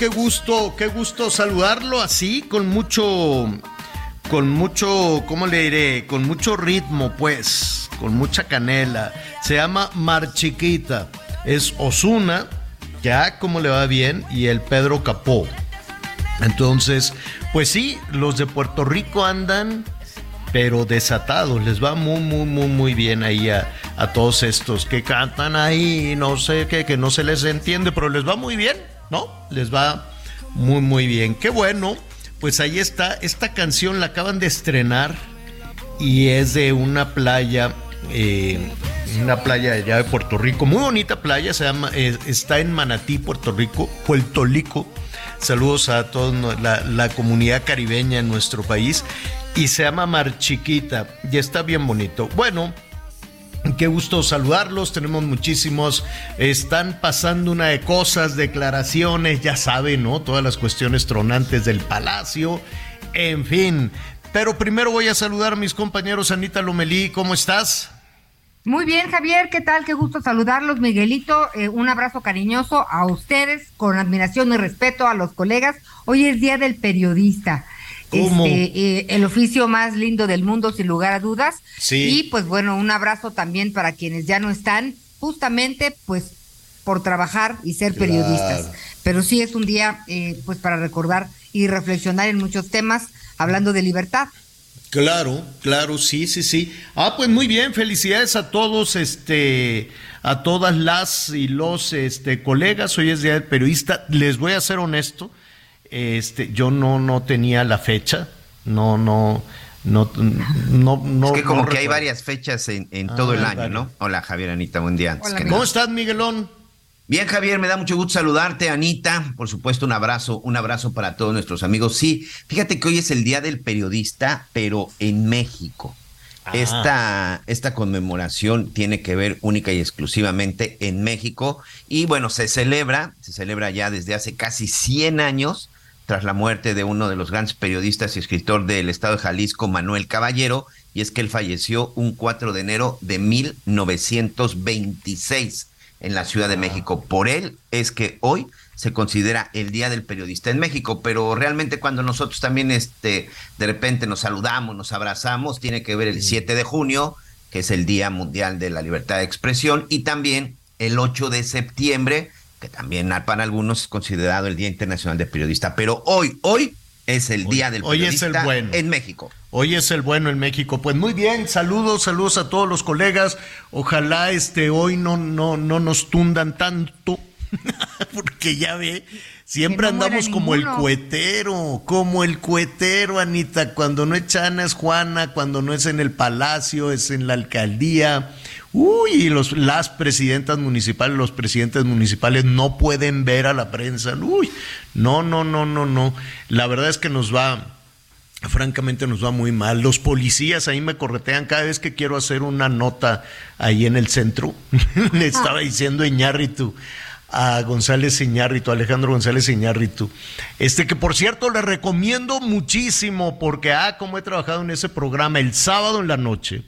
qué gusto, qué gusto saludarlo así, con mucho, con mucho, ¿cómo le diré? Con mucho ritmo, pues, con mucha canela. Se llama Mar Chiquita. Es Osuna, ya como le va bien, y el Pedro Capó. Entonces, pues sí, los de Puerto Rico andan, pero desatados. Les va muy, muy, muy, muy bien ahí a, a todos estos que cantan ahí, no sé qué, que no se les entiende, pero les va muy bien, ¿no? Les va muy, muy bien. Qué bueno. Pues ahí está, esta canción la acaban de estrenar y es de una playa, eh, una playa allá de Puerto Rico, muy bonita playa, se llama, eh, está en Manatí, Puerto Rico, Puerto Rico. Saludos a toda la, la comunidad caribeña en nuestro país y se llama Mar Chiquita y está bien bonito. Bueno, Qué gusto saludarlos, tenemos muchísimos, están pasando una de cosas, declaraciones, ya saben, ¿no? Todas las cuestiones tronantes del palacio, en fin. Pero primero voy a saludar a mis compañeros, Anita Lomelí, ¿cómo estás? Muy bien, Javier, ¿qué tal? Qué gusto saludarlos, Miguelito. eh, un abrazo cariñoso a ustedes, con admiración y respeto a los colegas. Hoy es Día del Periodista. ¿Cómo? Este, eh, el oficio más lindo del mundo, sin lugar a dudas. Sí. Y pues bueno, un abrazo también para quienes ya no están, justamente pues por trabajar y ser Claro. periodistas. Pero sí es un día eh, pues para recordar y reflexionar en muchos temas, hablando de libertad. Claro, claro, sí, sí, sí. Ah, pues muy bien, felicidades a todos, este, a todas las y los este, colegas. Hoy es Día del Periodista. Les voy a ser honesto, este, yo no, no tenía la fecha, no, no, no, no, no. Es que como no que hay varias fechas en, en todo el Ah, año, vale. ¿no? Hola Javier, Anita, buen día. antes Hola. ¿Cómo estás, Miguelón? Bien, Javier, me da mucho gusto saludarte, Anita. Por supuesto, un abrazo, un abrazo para todos nuestros amigos. Sí, fíjate que hoy es el Día del Periodista, pero en México. Ah. Esta, esta conmemoración tiene que ver única y exclusivamente en México. Y bueno, se celebra, se celebra ya desde hace casi 100 años, tras la muerte de uno de los grandes periodistas y escritor del estado de Jalisco, Manuel Caballero, y es que él falleció un 4 de enero de 1926 en la Ciudad de México. Por él es que hoy se considera el Día del Periodista en México, pero realmente cuando nosotros también este de repente nos saludamos, nos abrazamos, tiene que ver el 7 de junio, que es el Día Mundial de la Libertad de Expresión, y también el 8 de septiembre, que también para algunos es considerado el Día Internacional del Periodista, pero hoy, hoy es el Hoy- Día del hoy es el Periodista bueno. en México. Hoy es el bueno en México. Pues muy bien, saludos, saludos a todos los colegas. Ojalá este hoy no, no, no nos tundan tanto, porque ya ve, siempre no andamos como el cuetero, como el cuetero, Anita. Cuando no es Chana es Juana, cuando no es en el palacio, es en la alcaldía. Uy, y los, las presidentas municipales, los presidentes municipales no pueden ver a la prensa. Uy, no, no, no, no, no. La verdad es que nos va, francamente nos va muy mal. Los policías ahí me corretean cada vez que quiero hacer una nota ahí en el centro. Le estaba diciendo Iñárritu a González Iñárritu, Alejandro González Iñárritu. Este que por cierto le recomiendo muchísimo porque ah, como he trabajado en ese programa el sábado en la noche.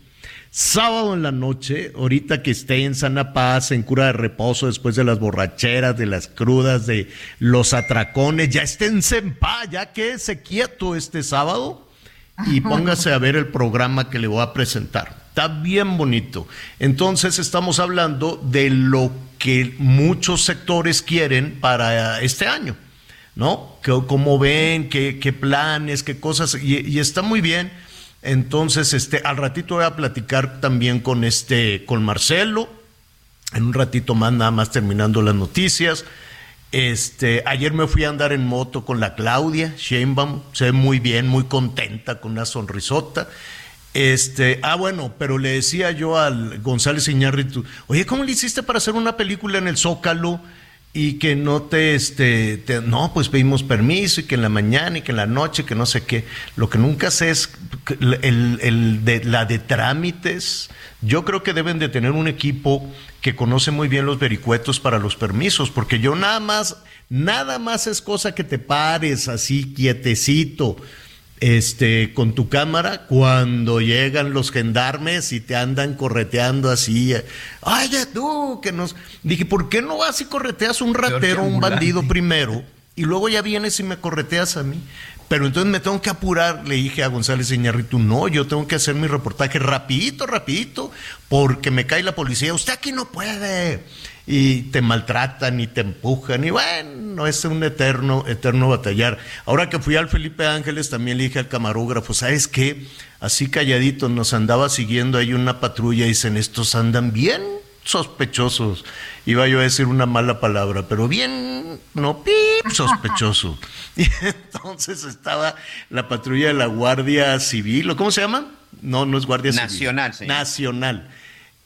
Sábado en la noche, ahorita que esté en sana paz, en cura de reposo, después de las borracheras, de las crudas, de los atracones, ya esténse en paz, ya quédese quieto este sábado y póngase a ver el programa que le voy a presentar. está bien bonito. Entonces estamos hablando de lo que muchos sectores quieren para este año, ¿no? ¿Cómo ven? ¿Qué, qué planes? ¿Qué cosas? Y, y, está muy bien. Entonces, este, al ratito voy a platicar también con este, con Marcelo. En un ratito más, nada más terminando las noticias. Este, ayer me fui a andar en moto con la Claudia Sheinbaum, se ve muy bien, muy contenta, con una sonrisota. Este, ah, bueno, pero le decía yo al González Iñárritu, oye, ¿cómo le hiciste para hacer una película en el Zócalo? Y que no te, este, te, no, pues pedimos permiso y que en la mañana y que en la noche, que no sé qué. Lo que nunca sé es el, el de, la de trámites. Yo creo que deben de tener un equipo que conoce muy bien los vericuetos para los permisos, porque yo nada más, nada más es cosa que te pares así quietecito este, con tu cámara cuando llegan los gendarmes y te andan correteando así. Oye, tú, que nos. Dije, ¿por qué no vas y correteas un ratero, un bandido primero? Y luego ya vienes y me correteas a mí. Pero entonces me tengo que apurar, le dije a González Iñarritu, no, yo tengo que hacer mi reportaje rapidito, rapidito, porque me cae la policía, usted aquí no puede y te maltratan y te empujan y bueno, es un eterno, eterno batallar. Ahora que fui al Felipe Ángeles también le dije al camarógrafo, ¿sabes qué? Así calladito nos andaba siguiendo ahí una patrulla y dicen, estos andan bien sospechosos. Iba yo a decir una mala palabra, pero bien, no, pip, sospechoso. Y entonces estaba la patrulla de la Guardia Civil, ¿cómo se llama? No, no es Guardia Civil. Nacional. Nacional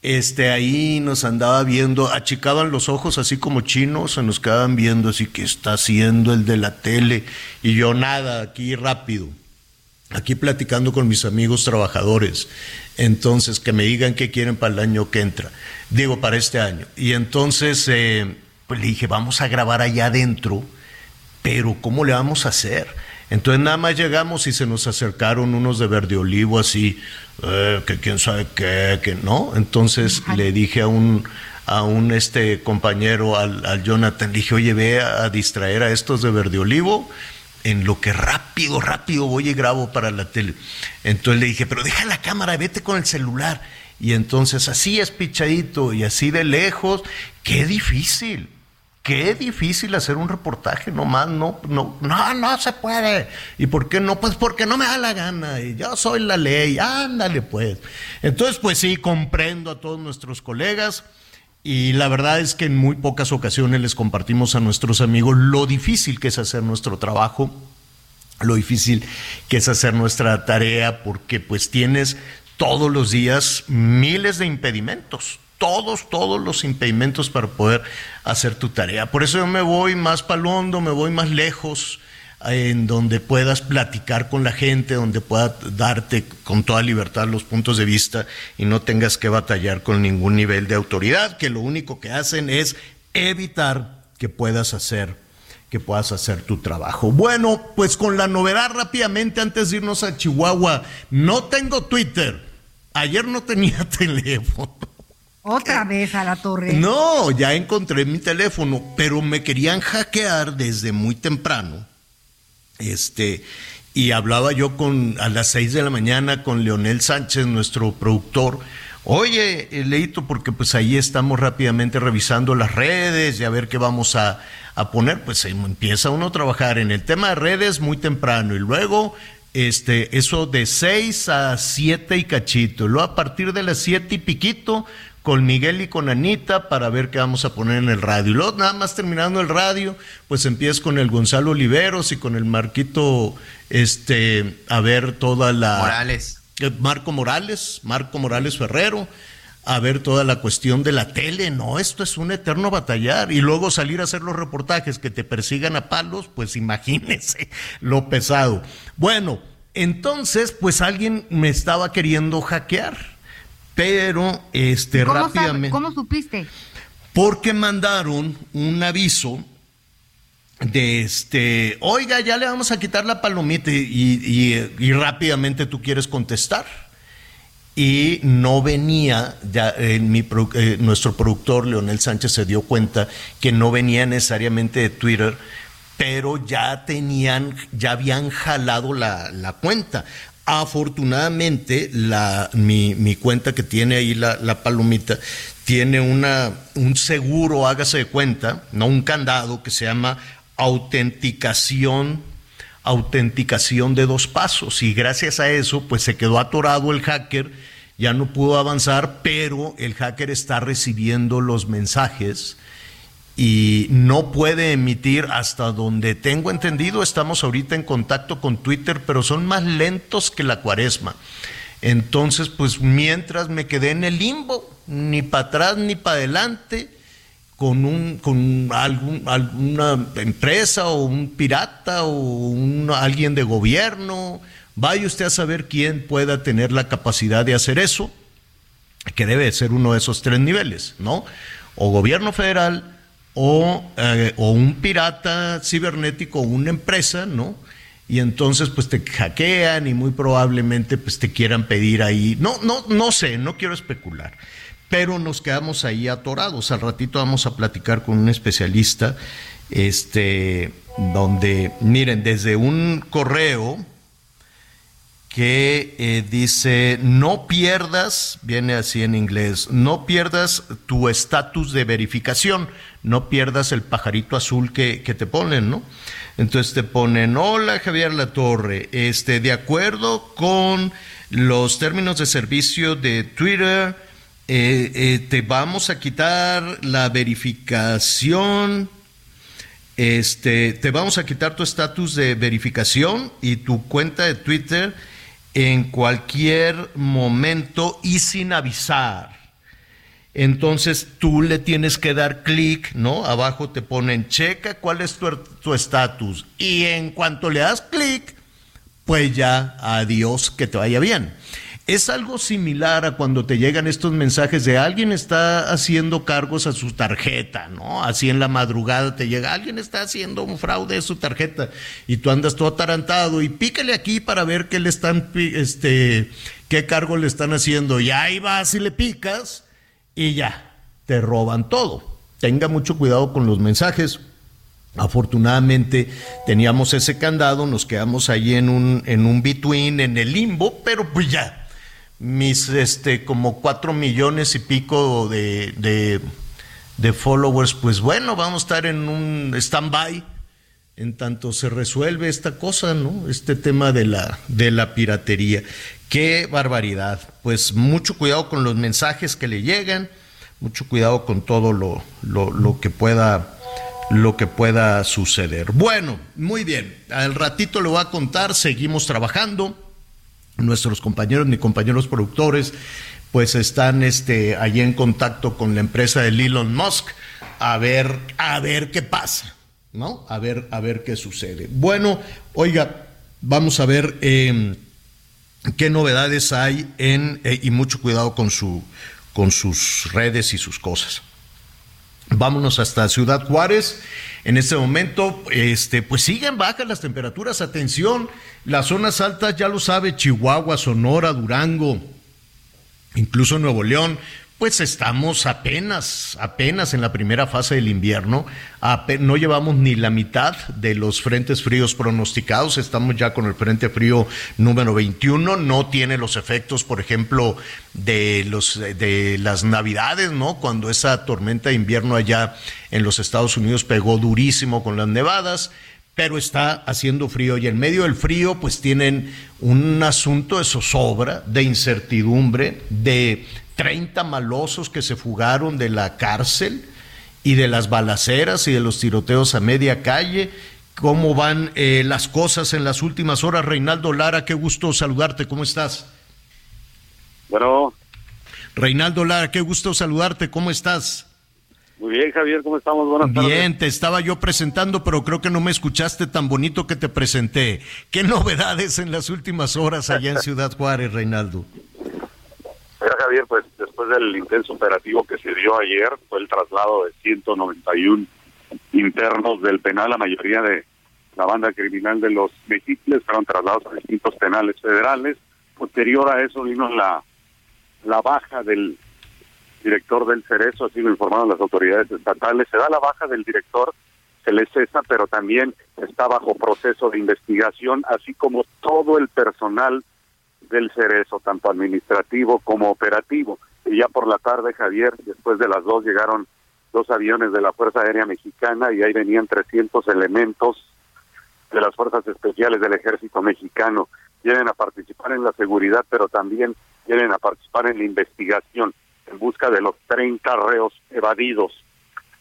este, ahí nos andaba viendo, achicaban los ojos así como chinos, se nos quedaban viendo así que está haciendo el de la tele y yo nada, aquí rápido, aquí platicando con mis amigos trabajadores, entonces que me digan qué quieren para el año que entra, digo para este año, y entonces eh, pues le dije, vamos a grabar allá adentro, pero ¿cómo le vamos a hacer? Entonces nada más llegamos y se nos acercaron unos de verde olivo así, eh, que quién sabe qué, que no. Entonces le dije a un a un este compañero, al, al Jonathan, le dije, oye, ve a, distraer a estos de verde olivo en lo que rápido, rápido voy y grabo para la tele. Entonces le dije, pero deja la cámara, vete con el celular. Y entonces así es pichadito y así de lejos, qué difícil. Qué difícil hacer un reportaje, nomás no, no, no, no se puede. ¿Y por qué no? Pues porque no me da la gana. Y yo soy la ley, ándale pues. Entonces, pues sí, comprendo a todos nuestros colegas. Y la verdad es que en muy pocas ocasiones les compartimos a nuestros amigos lo difícil que es hacer nuestro trabajo, lo difícil que es hacer nuestra tarea, porque pues tienes todos los días miles de impedimentos, todos, todos los impedimentos para poder hacer tu tarea. Por eso yo me voy más palondo, me voy más lejos, en donde puedas platicar con la gente, donde pueda darte con toda libertad los puntos de vista y no tengas que batallar con ningún nivel de autoridad, que lo único que hacen es evitar que puedas hacer que puedas hacer tu trabajo. Bueno, pues con la novedad rápidamente antes de irnos a Chihuahua, no tengo Twitter. Ayer no tenía teléfono. Otra vez a la torre. No, ya encontré mi teléfono, pero me querían hackear desde muy temprano. Este, y hablaba yo con a las seis de la mañana con Leonel Sánchez, nuestro productor. Oye, Leito, porque pues ahí estamos rápidamente revisando las redes y a ver qué vamos a, a poner. Pues empieza uno a trabajar en el tema de redes muy temprano y luego este, eso de seis a siete y cachito. Luego a partir de las siete y piquito con Miguel y con Anita para ver qué vamos a poner en el radio. Y luego, nada más terminando el radio, pues empiezas con el Gonzalo Oliveros y con el Marquito, este, a ver toda la. Morales. Eh, Marco Morales, Marco Morales Ferrero, a ver toda la cuestión de la tele. No, esto es un eterno batallar. Y luego salir a hacer los reportajes que te persigan a palos, pues imagínense lo pesado. Bueno, entonces, pues alguien me estaba queriendo hackear pero este ¿Cómo rápidamente. ¿Cómo supiste? Porque mandaron un aviso de este, oiga, ya le vamos a quitar la palomita y, y, rápidamente tú quieres contestar. Y no venía, ya mi, eh, nuestro productor Leonel Sánchez se dio cuenta que no venía necesariamente de Twitter, pero ya tenían, ya habían jalado la, la cuenta. Afortunadamente, mi, cuenta que tiene ahí la, la, palomita tiene una, un seguro, hágase de cuenta, no un candado que se llama autenticación, autenticación de dos pasos. Y gracias a eso, pues se quedó atorado el hacker, ya no pudo avanzar, pero el hacker está recibiendo los mensajes y no puede emitir hasta donde tengo entendido. Estamos ahorita en contacto con Twitter, pero son más lentos que la cuaresma. Entonces, pues mientras me quedé en el limbo, ni para atrás ni para adelante, con, un, con alguna empresa o un pirata o un, alguien de gobierno, vaya usted a saber quién pueda tener la capacidad de hacer eso, que debe ser uno de esos tres niveles, ¿no? O gobierno federal, o, eh, o un pirata cibernético o una empresa, ¿no? Y entonces pues te hackean y muy probablemente pues te quieran pedir ahí, no, no, no sé, no quiero especular, pero nos quedamos ahí atorados. Al ratito vamos a platicar con un especialista, este, donde, miren, desde un correo, que eh, dice, no pierdas, viene así en inglés, no pierdas tu estatus de verificación, no pierdas el pajarito azul que, que, te ponen, ¿no? Entonces te ponen, hola Javier Latorre, este, de acuerdo con los términos de servicio de Twitter, eh, eh, te vamos a quitar la verificación, este, te vamos a quitar tu estatus de verificación y tu cuenta de Twitter en cualquier momento y sin avisar. Entonces tú le tienes que dar clic, ¿no? Abajo te ponen checa cuál es tu estatus. Y en cuanto le das clic, pues ya adiós, que te vaya bien. Es algo similar a cuando te llegan estos mensajes de alguien está haciendo cargos a su tarjeta, ¿no? Así en la madrugada te llega, alguien está haciendo un fraude de su tarjeta y tú andas todo atarantado y pícale aquí para ver qué le están, este, qué cargo le están haciendo. Y ahí vas y le picas y ya, te roban todo. Tenga mucho cuidado con los mensajes. Afortunadamente teníamos ese candado, nos quedamos ahí en un, en un between, en el limbo, pero pues ya, mis este como cuatro millones y pico de, de, followers, pues bueno, vamos a estar en un stand-by en tanto se resuelve esta cosa, ¿no? Este tema de la, de la piratería. Qué barbaridad. Pues mucho cuidado con los mensajes que le llegan, mucho cuidado con todo lo, lo, lo que pueda lo que pueda suceder. Bueno, muy bien. Al ratito le voy a contar, seguimos trabajando nuestros compañeros, ni compañeros productores, pues están este, allí en contacto con la empresa de Elon Musk a ver, a ver qué pasa, ¿no? A ver, a ver qué sucede. Bueno, oiga, vamos a ver eh, qué novedades hay en, eh, y mucho cuidado con, su, con sus redes y sus cosas. Vámonos hasta Ciudad Juárez. En este momento, este, pues siguen bajas las temperaturas. Atención, las zonas altas, ya lo sabe, Chihuahua, Sonora, Durango, incluso Nuevo León, pues estamos apenas, apenas en la primera fase del invierno. No llevamos ni la mitad de los frentes fríos pronosticados. Estamos ya con el frente frío número 21. No tiene los efectos, por ejemplo, de, los, de las navidades, ¿no? Cuando esa tormenta de invierno allá en los Estados Unidos pegó durísimo con las nevadas pero está haciendo frío y en medio del frío pues tienen un asunto de zozobra, de incertidumbre, de 30 malosos que se fugaron de la cárcel y de las balaceras y de los tiroteos a media calle. ¿Cómo van eh, las cosas en las últimas horas? Reinaldo Lara, qué gusto saludarte. ¿Cómo estás? Bueno. Reinaldo Lara, qué gusto saludarte. ¿Cómo estás? Muy bien, Javier, ¿cómo estamos? Buenas tardes. Bien, te estaba yo presentando, pero creo que no me escuchaste tan bonito que te presenté. ¿Qué novedades en las últimas horas allá en Ciudad Juárez, Reinaldo? Mira, Javier, pues después del intenso operativo que se dio ayer, fue el traslado de 191 internos del penal, la mayoría de la banda criminal de los mexicles fueron trasladados a distintos penales federales. Posterior a eso vino la, la baja del director del Cerezo, así lo informaron las autoridades estatales. Se da la baja del director, se le cesa, pero también está bajo proceso de investigación, así como todo el personal del Cerezo, tanto administrativo como operativo. Y ya por la tarde, Javier, después de las dos llegaron dos aviones de la Fuerza Aérea Mexicana y ahí venían 300 elementos de las Fuerzas Especiales del Ejército Mexicano. Vienen a participar en la seguridad, pero también vienen a participar en la investigación en busca de los 30 reos evadidos.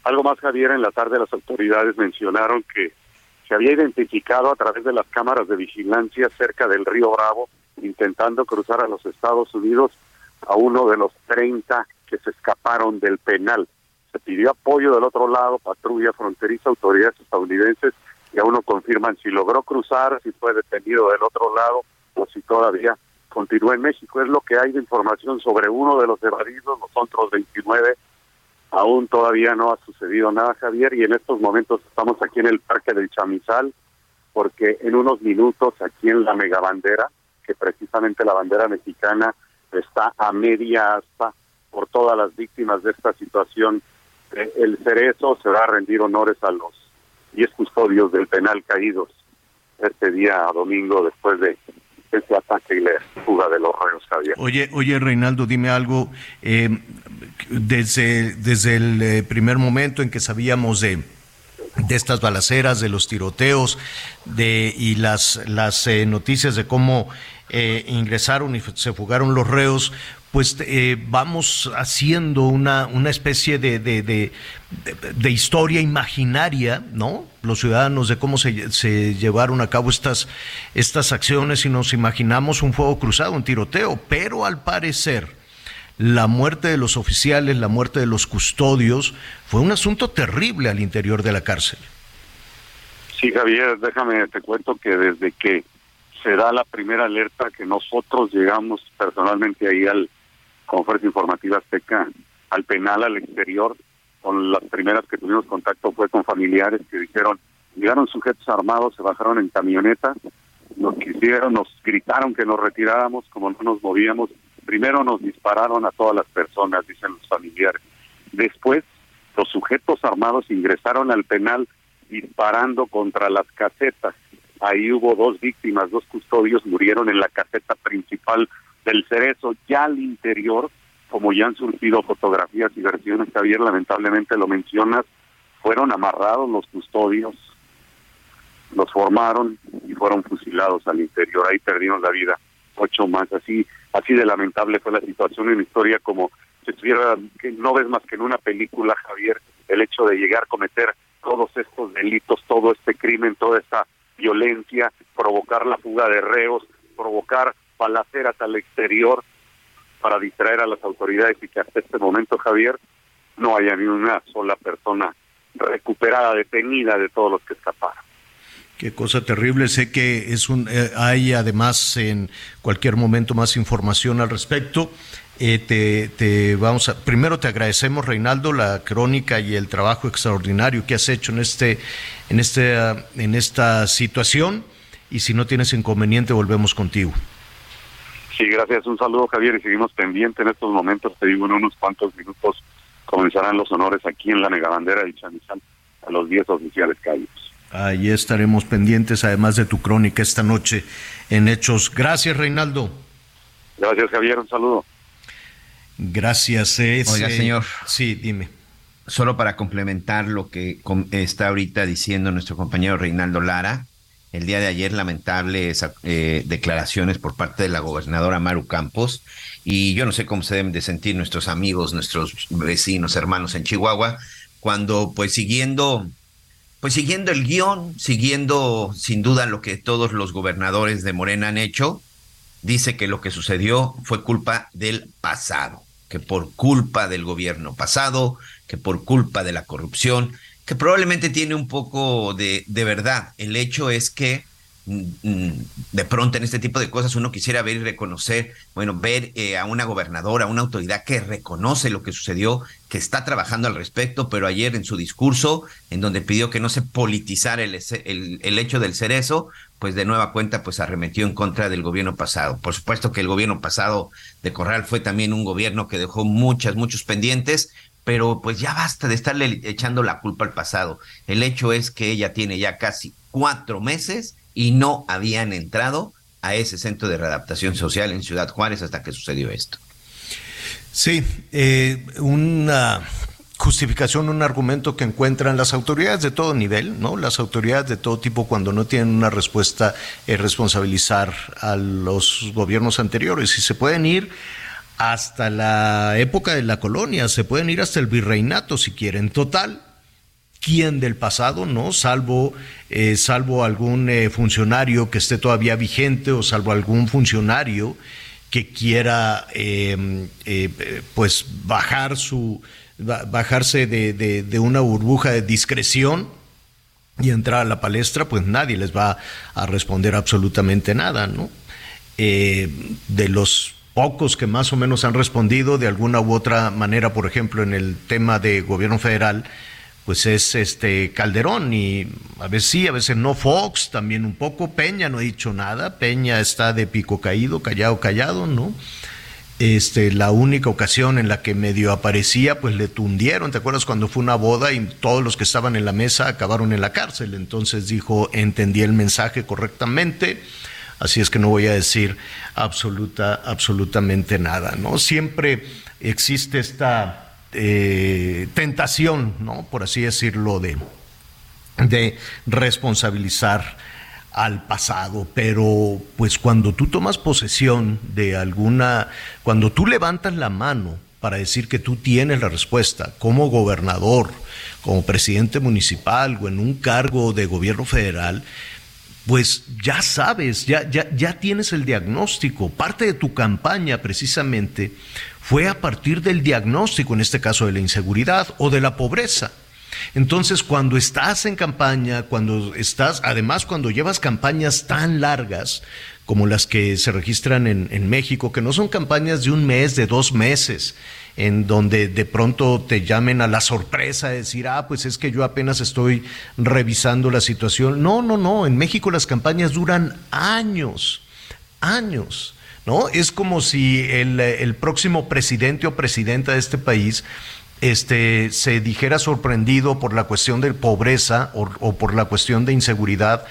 Algo más, Javier, en la tarde las autoridades mencionaron que se había identificado a través de las cámaras de vigilancia cerca del río Bravo, intentando cruzar a los Estados Unidos a uno de los 30 que se escaparon del penal. Se pidió apoyo del otro lado, patrulla fronteriza, autoridades estadounidenses, y aún no confirman si logró cruzar, si fue detenido del otro lado o si todavía continúa en México. Es lo que hay de información sobre uno de los evadidos, los otros 29 aún todavía no ha sucedido nada, Javier, y en estos momentos estamos aquí en el Parque del Chamizal, porque en unos minutos aquí en la megabandera, que precisamente la bandera mexicana está a media asta por todas las víctimas de esta situación, eh, el cerezo se va a rendir honores a los 10 custodios del penal caídos este día domingo después de este ataque y la fuga de los reos, Javier. Oye, oye, Reinaldo, dime algo. Eh, desde, desde el eh, primer momento en que sabíamos de, de estas balaceras, de los tiroteos, de y las las eh, noticias de cómo eh, ingresaron y se fugaron los reos, pues eh, vamos haciendo una, una especie de, de, de, de, historia imaginaria, ¿no? Los ciudadanos de cómo se, se, llevaron a cabo estas, estas acciones y nos imaginamos un fuego cruzado, un tiroteo, pero al parecer la muerte de los oficiales, la muerte de los custodios, fue un asunto terrible al interior de la cárcel. Sí, Javier, déjame, te cuento que desde que se da la primera alerta que nosotros llegamos personalmente ahí al con Fuerza Informativa Azteca, al penal, al exterior, con las primeras que tuvimos contacto fue con familiares que dijeron, llegaron sujetos armados, se bajaron en camioneta, nos quisieron, nos gritaron que nos retiráramos, como no nos movíamos, primero nos dispararon a todas las personas, dicen los familiares. Después, los sujetos armados ingresaron al penal disparando contra las casetas. Ahí hubo dos víctimas, dos custodios murieron en la caseta principal del Cerezo. Ya al interior, como ya han surgido fotografías y versiones, Javier, lamentablemente lo mencionas, fueron amarrados los custodios, los formaron y fueron fusilados al interior. Ahí perdieron la vida ocho más. Así así de lamentable fue la situación en historia como si estuviera, no ves más que en una película, Javier, el hecho de llegar a cometer todos estos delitos, todo este crimen, toda esta violencia, provocar la fuga de reos, provocar balaceras al exterior para distraer a las autoridades y que hasta este momento, Javier, no haya ni una sola persona recuperada, detenida de todos los que escaparon. Qué cosa terrible. Sé que es un, eh, hay además en cualquier momento más información al respecto. Eh, te, te, vamos a, primero te agradecemos, Reinaldo, la crónica y el trabajo extraordinario que has hecho en este, en este, en esta situación. Y si no tienes inconveniente, volvemos contigo. Sí, gracias. Un saludo, Javier, y seguimos pendientes en estos momentos. Te digo, en unos cuantos minutos comenzarán los honores aquí en la Megabandera de Chamizal a los 10 oficiales caídos. Ahí estaremos pendientes, además de tu crónica esta noche en Hechos. Gracias, Reinaldo. Gracias, Javier. Un saludo. Gracias. Es, Oiga, señor. Sí, dime. Solo para complementar lo que está ahorita diciendo nuestro compañero Reinaldo Lara, el día de ayer lamentables eh, declaraciones por parte de la gobernadora Maru Campos y yo no sé cómo se deben de sentir nuestros amigos, nuestros vecinos, hermanos en Chihuahua, cuando pues siguiendo pues siguiendo el guion, siguiendo sin duda lo que todos los gobernadores de Morena han hecho, dice que lo que sucedió fue culpa del pasado, que por culpa del gobierno pasado, que por culpa de la corrupción, que probablemente tiene un poco de, de verdad. El hecho es que de pronto en este tipo de cosas uno quisiera ver y reconocer, bueno, ver eh, a una gobernadora, a una autoridad que reconoce lo que sucedió, que está trabajando al respecto, pero ayer en su discurso, en donde pidió que no se politizara el, el, el hecho del cerezo, pues de nueva cuenta pues arremetió en contra del gobierno pasado. Por supuesto que el gobierno pasado de Corral fue también un gobierno que dejó muchas, muchos pendientes, pero pues ya basta de estarle echando la culpa al pasado. El hecho es que ella tiene ya casi cuatro meses y no habían entrado a ese centro de readaptación social en Ciudad Juárez hasta que sucedió esto. Sí, eh, una justificación, un argumento que encuentran las autoridades de todo nivel, ¿no? Las autoridades de todo tipo cuando no tienen una respuesta es responsabilizar a los gobiernos anteriores y se pueden ir hasta la época de la colonia, se pueden ir hasta el virreinato si quieren. Total, ¿quién del pasado, no? Salvo, eh, salvo algún eh, funcionario que esté todavía vigente o salvo algún funcionario que quiera em, eh, pues bajar su bajarse de, de, una burbuja de discreción y entrar a la palestra, pues nadie les va a responder absolutamente nada, ¿no? de los pocos que más o menos han respondido de alguna u otra manera, por ejemplo, en el tema de gobierno federal, pues es este Calderón y a veces sí, a veces no Fox, también un poco Peña no ha dicho nada, Peña está de pico caído, callado, callado, ¿no? Este, la única ocasión en la que medio aparecía, pues le tundieron, ¿te acuerdas cuando fue una boda y todos los que estaban en la mesa acabaron en la cárcel? Entonces dijo, entendí el mensaje correctamente, así es que no voy a decir absoluta, absolutamente nada, ¿no? Siempre existe esta eh, tentación, ¿no? por así decirlo, de, de responsabilizar al pasado, pero pues cuando tú tomas posesión de alguna, cuando tú levantas la mano para decir que tú tienes la respuesta como gobernador, como presidente municipal o en un cargo de gobierno federal, pues ya sabes, ya, ya, ya tienes el diagnóstico. Parte de tu campaña precisamente fue a partir del diagnóstico, en este caso de la inseguridad o de la pobreza. Entonces, cuando estás en campaña, cuando estás, además cuando llevas campañas tan largas como las que se registran en, México, que no son campañas de un mes, de dos meses, en donde de pronto te llamen a la sorpresa de decir, ah, pues es que yo apenas estoy revisando la situación. No, no, no, en México las campañas duran años, años. ¿No? Es como si el, próximo presidente o presidenta de este país este, se dijera sorprendido por la cuestión de pobreza o, por la cuestión de inseguridad,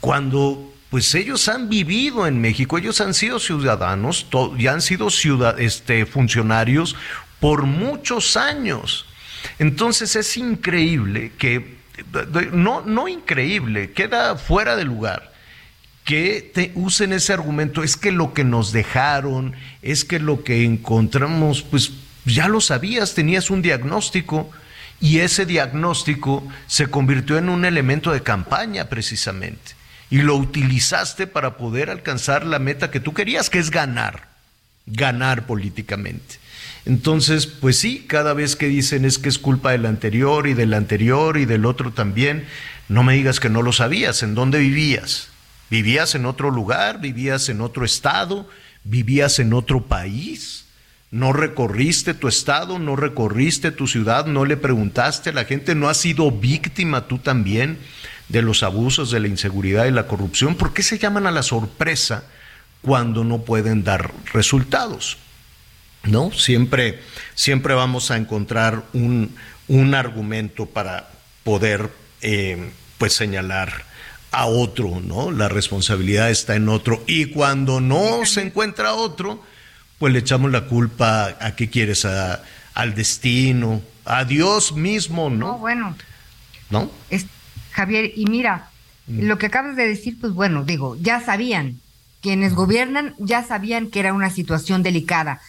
cuando pues ellos han vivido en México, ellos han sido ciudadanos y han sido este, funcionarios por muchos años. Entonces es increíble que, no, no increíble, queda fuera de lugar que te usen ese argumento, es que lo que nos dejaron, es que lo que encontramos, pues ya lo sabías, tenías un diagnóstico y ese diagnóstico se convirtió en un elemento de campaña precisamente y lo utilizaste para poder alcanzar la meta que tú querías, que es ganar, ganar políticamente. Entonces, pues sí, cada vez que dicen es que es culpa del anterior y del anterior y del otro también, no me digas que no lo sabías, ¿en dónde vivías? ¿Vivías en otro lugar? ¿Vivías en otro estado? ¿Vivías en otro país? ¿No recorriste tu estado? ¿No recorriste tu ciudad? ¿No le preguntaste a la gente? ¿No has sido víctima tú también de los abusos, de la inseguridad y la corrupción? ¿Por qué se llaman a la sorpresa cuando no pueden dar resultados? ¿No? Siempre, siempre vamos a encontrar un, un argumento para poder eh, pues señalar a otro, ¿no? La responsabilidad está en otro. Y cuando no se encuentra otro, pues le echamos la culpa a qué quieres, a, al destino, a Dios mismo, ¿no? No, bueno. ¿No? Es, Javier, y mira, mm. lo que acabas de decir, pues bueno, digo, ya sabían, quienes gobiernan ya sabían que era una situación delicada.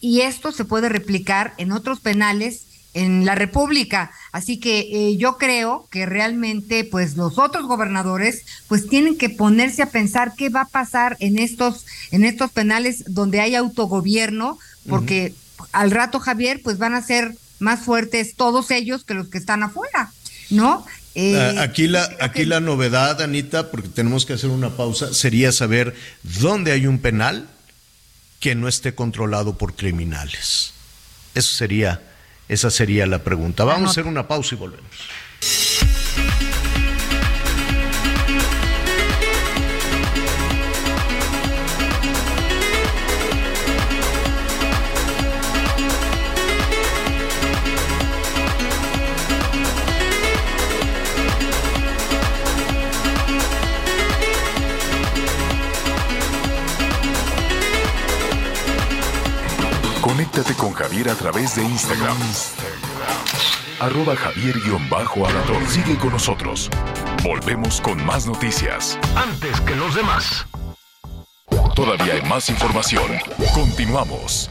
Y esto se puede replicar en otros penales en la República. Así que eh, yo creo que realmente pues los otros gobernadores pues tienen que ponerse a pensar qué va a pasar en estos en estos penales donde hay autogobierno, porque al rato Javier pues van a ser más fuertes todos ellos que los que están afuera, ¿no? Eh, aquí la aquí la novedad, Anita, porque tenemos que hacer una pausa, sería saber dónde hay un penal que no esté controlado por criminales. Eso sería esa sería la pregunta. Vamos a hacer una pausa y volvemos. Javier a través de Instagram. Arroba Javier-Alator. Sigue con nosotros. Volvemos con más noticias. Antes que los demás. Todavía hay más información. Continuamos.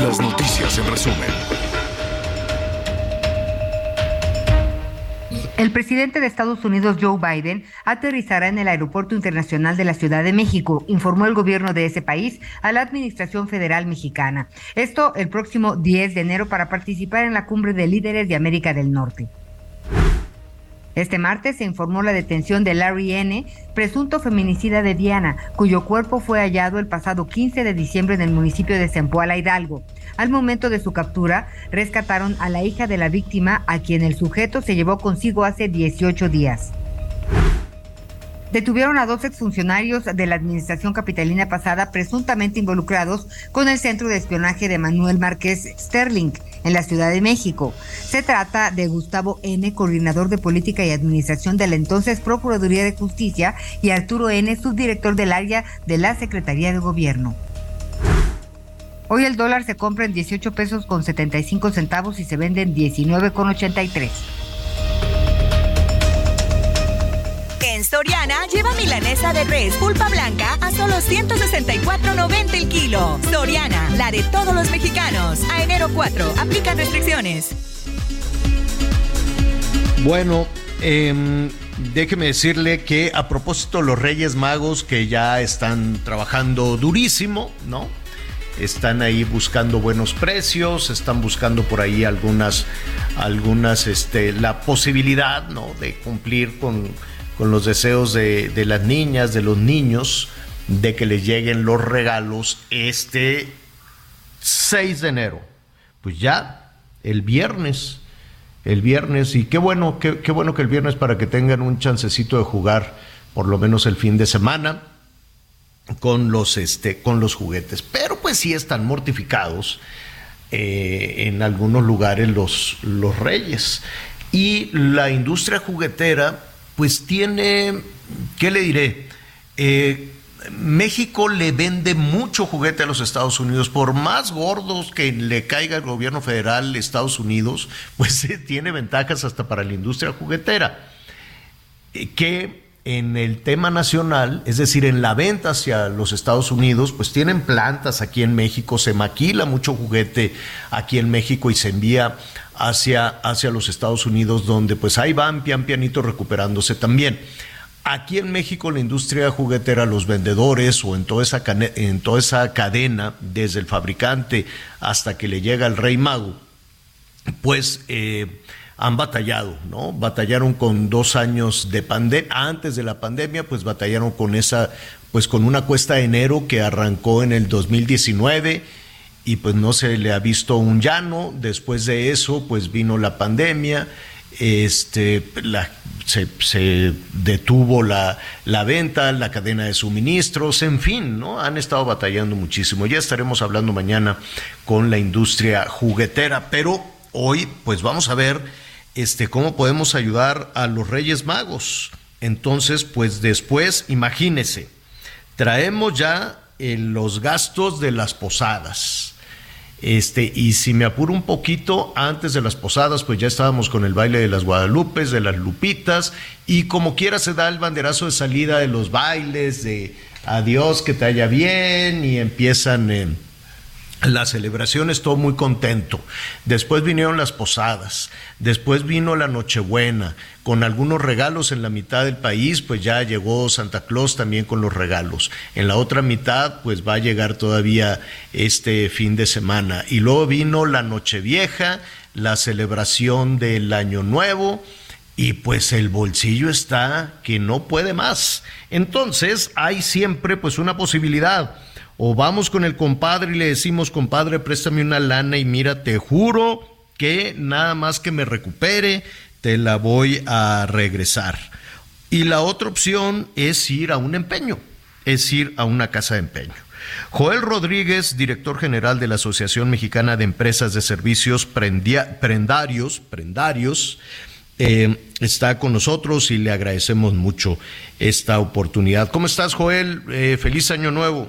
Las noticias en resumen. El presidente de Estados Unidos, Joe Biden, aterrizará en el Aeropuerto Internacional de la Ciudad de México, informó el gobierno de ese país a la Administración Federal Mexicana. Esto el próximo 10 de enero para participar en la cumbre de líderes de América del Norte. Este martes se informó la detención de Larry N., presunto feminicida de Diana, cuyo cuerpo fue hallado el pasado 15 de diciembre en el municipio de Zempoala, Hidalgo. Al momento de su captura, rescataron a la hija de la víctima, a quien el sujeto se llevó consigo hace 18 días. Detuvieron a dos exfuncionarios de la administración capitalina pasada presuntamente involucrados con el centro de espionaje de Manuel Márquez Sterling en la Ciudad de México. Se trata de Gustavo N., coordinador de política y administración de la entonces Procuraduría de Justicia, y Arturo N., subdirector del área de la Secretaría de Gobierno. Hoy el dólar se compra en 18 pesos con 75 centavos y se vende en 19 con 83. Soriana lleva milanesa de res pulpa blanca a solo 164.90 el kilo. Soriana, la de todos los mexicanos. A enero 4, aplican restricciones. Bueno, eh, déjeme decirle que a propósito los Reyes Magos que ya están trabajando durísimo, ¿no? Están ahí buscando buenos precios, están buscando por ahí algunas, algunas, este, la posibilidad, ¿no? De cumplir con, con los deseos de, de las niñas, de los niños, de que les lleguen los regalos este 6 de enero. Pues ya, el viernes el viernes y qué bueno, qué, qué, bueno que el viernes para que tengan un chancecito de jugar por lo menos el fin de semana con los, este, con los juguetes. Pero pues sí están mortificados eh, en algunos lugares los, los reyes. Y la industria juguetera pues tiene, ¿qué le diré? Eh, México le vende mucho juguete a los Estados Unidos, por más gordos que le caiga el gobierno federal Estados Unidos, pues tiene ventajas hasta para la industria juguetera. Que en el tema nacional, es decir, en la venta hacia los Estados Unidos, pues tienen plantas aquí en México, se maquila mucho juguete aquí en México y se envía hacia, hacia los Estados Unidos, donde pues ahí van pian pianito recuperándose también. Aquí en México la industria juguetera, los vendedores o en toda esa, en toda esa cadena, desde el fabricante hasta que le llega el rey mago, pues eh, han batallado, ¿no? Batallaron con dos años de pandemia, antes de la pandemia, pues batallaron con esa, pues con una cuesta de enero que arrancó en el 2019 y pues no se le ha visto un llano. Después de eso, pues vino la pandemia este, se, se, detuvo la, la, venta, la cadena de suministros, en fin, ¿no? Han estado batallando muchísimo. Ya estaremos hablando mañana con la industria juguetera, pero hoy, pues vamos a ver este, cómo podemos ayudar a los Reyes Magos. Entonces, pues después, imagínese, traemos ya eh, los gastos de las posadas este, y si me apuro un poquito, antes de las posadas, pues ya estábamos con el baile de las Guadalupes, de las Lupitas, y como quiera se da el banderazo de salida de los bailes, de adiós, que te haya bien, y empiezan eh, las celebraciones, todo muy contento. Después vinieron las posadas, después vino la Nochebuena, con algunos regalos en la mitad del país, pues ya llegó Santa Claus también con los regalos. En la otra mitad, pues va a llegar todavía este fin de semana. Y luego vino la Nochevieja, la celebración del Año Nuevo, y pues el bolsillo está que no puede más. Entonces hay siempre pues una posibilidad. O vamos con el compadre y le decimos, compadre, préstame una lana y mira, te juro que nada más que me recupere, te la voy a regresar. Y la otra opción es ir a un empeño, es ir a una casa de empeño. Joel Rodríguez, director general de la Asociación Mexicana de Empresas de Servicios Prendarios, Prendarios eh, está con nosotros y le agradecemos mucho esta oportunidad. ¿Cómo estás, Joel? Eh, feliz año nuevo.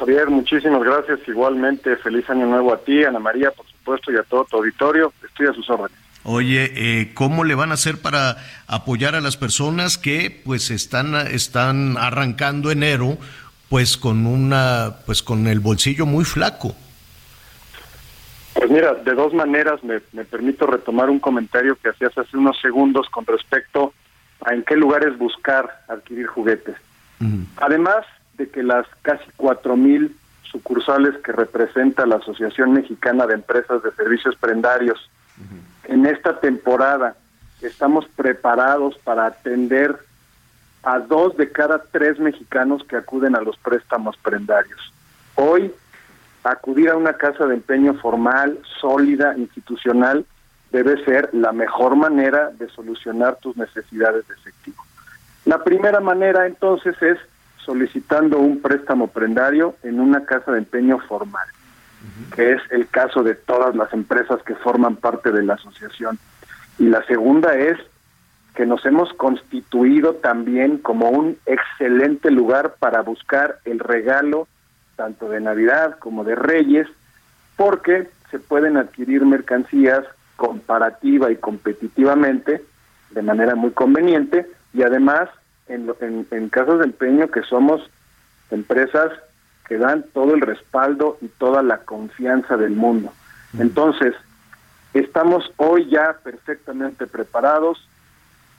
Javier, muchísimas gracias. Igualmente, feliz año nuevo a ti, Ana María, por supuesto, y a todo tu auditorio. Estoy a sus órdenes. Oye, eh, ¿cómo le van a hacer para apoyar a las personas que pues están, están arrancando enero pues con una pues con el bolsillo muy flaco? Pues mira, de dos maneras me, me permito retomar un comentario que hacías hace unos segundos con respecto a en qué lugares buscar adquirir juguetes. Además de que las casi cuatro mil sucursales que representa la Asociación Mexicana de Empresas de Servicios Prendarios en esta temporada estamos preparados para atender a dos de cada tres mexicanos que acuden a los préstamos prendarios. Hoy, acudir a una casa de empeño formal, sólida, institucional, debe ser la mejor manera de solucionar tus necesidades de efectivo. La primera manera entonces es solicitando un préstamo prendario en una casa de empeño formal, que es el caso de todas las empresas que forman parte de la asociación. Y la segunda es que nos hemos constituido también como un excelente lugar para buscar el regalo tanto de Navidad como de Reyes, porque se pueden adquirir mercancías comparativa y competitivamente de manera muy conveniente y además en, en, en casos de empeño que somos empresas que dan todo el respaldo y toda la confianza del mundo. Entonces, estamos hoy ya perfectamente preparados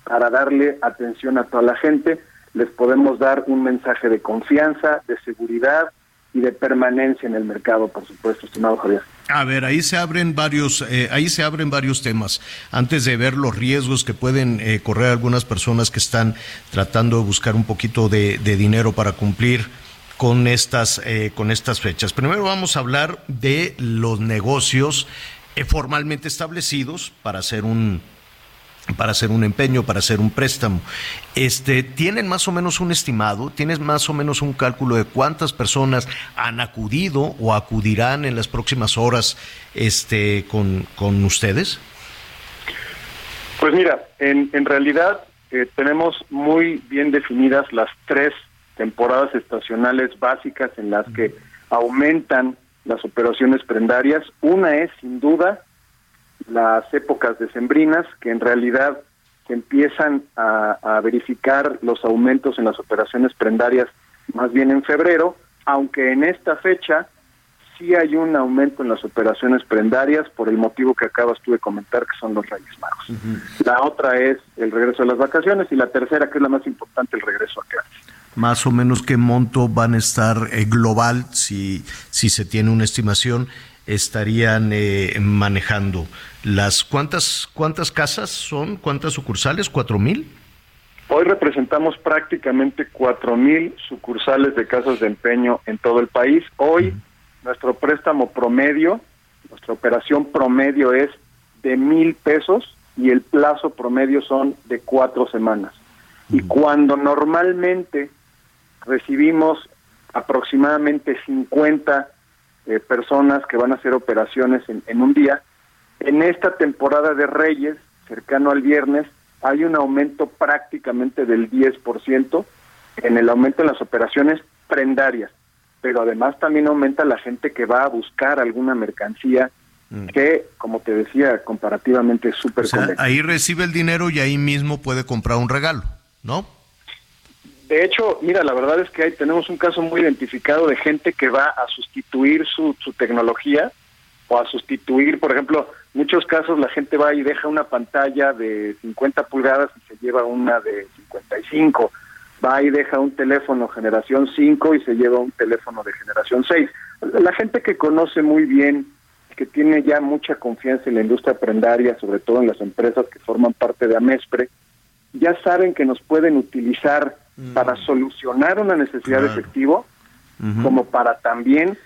para darle atención a toda la gente. Les podemos dar un mensaje de confianza, de seguridad y de permanencia en el mercado, por supuesto, estimado Javier. A ver, ahí se abren varios, eh, ahí se abren varios temas. Antes de ver los riesgos que pueden eh, correr algunas personas que están tratando de buscar un poquito de, de dinero para cumplir con estas, eh, con estas fechas. Primero vamos a hablar de los negocios eh, formalmente establecidos para hacer un para hacer un empeño, para hacer un préstamo. Este, ¿Tienen más o menos un estimado? ¿Tienes más o menos un cálculo de cuántas personas han acudido o acudirán en las próximas horas este, con, con ustedes? Pues mira, en, en realidad eh, tenemos muy bien definidas las tres temporadas estacionales básicas en las que aumentan las operaciones prendarias. Una es, sin duda, las épocas decembrinas, que en realidad se empiezan a, a, verificar los aumentos en las operaciones prendarias más bien en febrero, aunque en esta fecha sí hay un aumento en las operaciones prendarias por el motivo que acabas tú de comentar, que son los Reyes Magos. Uh -huh. La otra es el regreso a las vacaciones y la tercera, que es la más importante, el regreso a clases. Más o menos qué monto van a estar eh, global, si, si se tiene una estimación, estarían eh, manejando. Las cuántas cuántas casas son, cuántas sucursales, cuatro mil. Hoy representamos prácticamente cuatro mil sucursales de casas de empeño en todo el país. Hoy uh -huh. nuestro préstamo promedio, nuestra operación promedio es de mil pesos y el plazo promedio son de cuatro semanas. Uh -huh. Y cuando normalmente recibimos aproximadamente 50 eh, personas que van a hacer operaciones en, en, un día. En esta temporada de Reyes, cercano al viernes, hay un aumento prácticamente del 10% en el aumento en las operaciones prendarias, pero además también aumenta la gente que va a buscar alguna mercancía mm. que, como te decía, comparativamente es súper o sea, Ahí recibe el dinero y ahí mismo puede comprar un regalo, ¿no? De hecho, mira, la verdad es que ahí tenemos un caso muy identificado de gente que va a sustituir su, su tecnología o a sustituir, por ejemplo, muchos casos la gente va y deja una pantalla de 50 pulgadas y se lleva una de 55. Va y deja un teléfono generación 5 y se lleva un teléfono de generación 6. La gente que conoce muy bien, que tiene ya mucha confianza en la industria prendaria, sobre todo en las empresas que forman parte de Amespre, ya saben que nos pueden utilizar mm. para solucionar una necesidad claro. de efectivo, uh -huh. como para también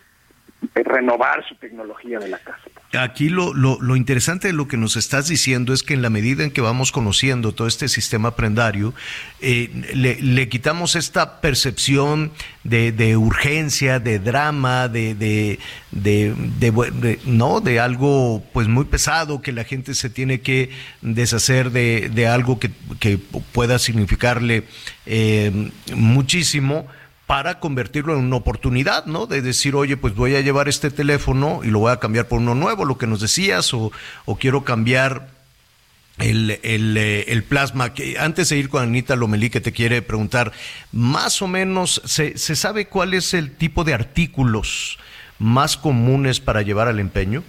renovar su tecnología de la casa. Aquí lo, lo, lo, interesante de lo que nos estás diciendo es que en la medida en que vamos conociendo todo este sistema prendario, eh, le, le, quitamos esta percepción de, de urgencia, de drama, de, de, de, no, de algo pues muy pesado que la gente se tiene que deshacer de, algo que, que, pueda significarle eh, muchísimo para convertirlo en una oportunidad, ¿no? De decir, oye, pues voy a llevar este teléfono y lo voy a cambiar por uno nuevo, lo que nos decías, o, o quiero cambiar el, el, eh, el, plasma. Antes de ir con Anita Lomelí, que te quiere preguntar, más o menos, ¿se, ¿se sabe cuál es el tipo de artículos más comunes para llevar al empeño?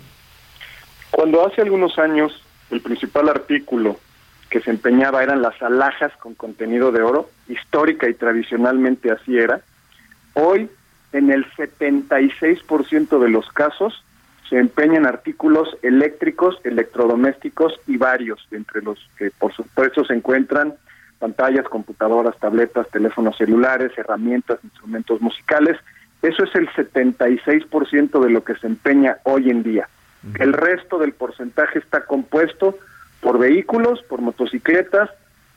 Cuando hace algunos años el principal artículo que se empeñaba eran las alhajas con contenido de oro, histórica y tradicionalmente así era, hoy en el 76% de los casos se empeñan artículos eléctricos, electrodomésticos y varios, entre los que por supuesto se encuentran pantallas, computadoras, tabletas, teléfonos celulares, herramientas, instrumentos musicales. Eso es el 76% de lo que se empeña hoy en día. El resto del porcentaje está compuesto por vehículos, por motocicletas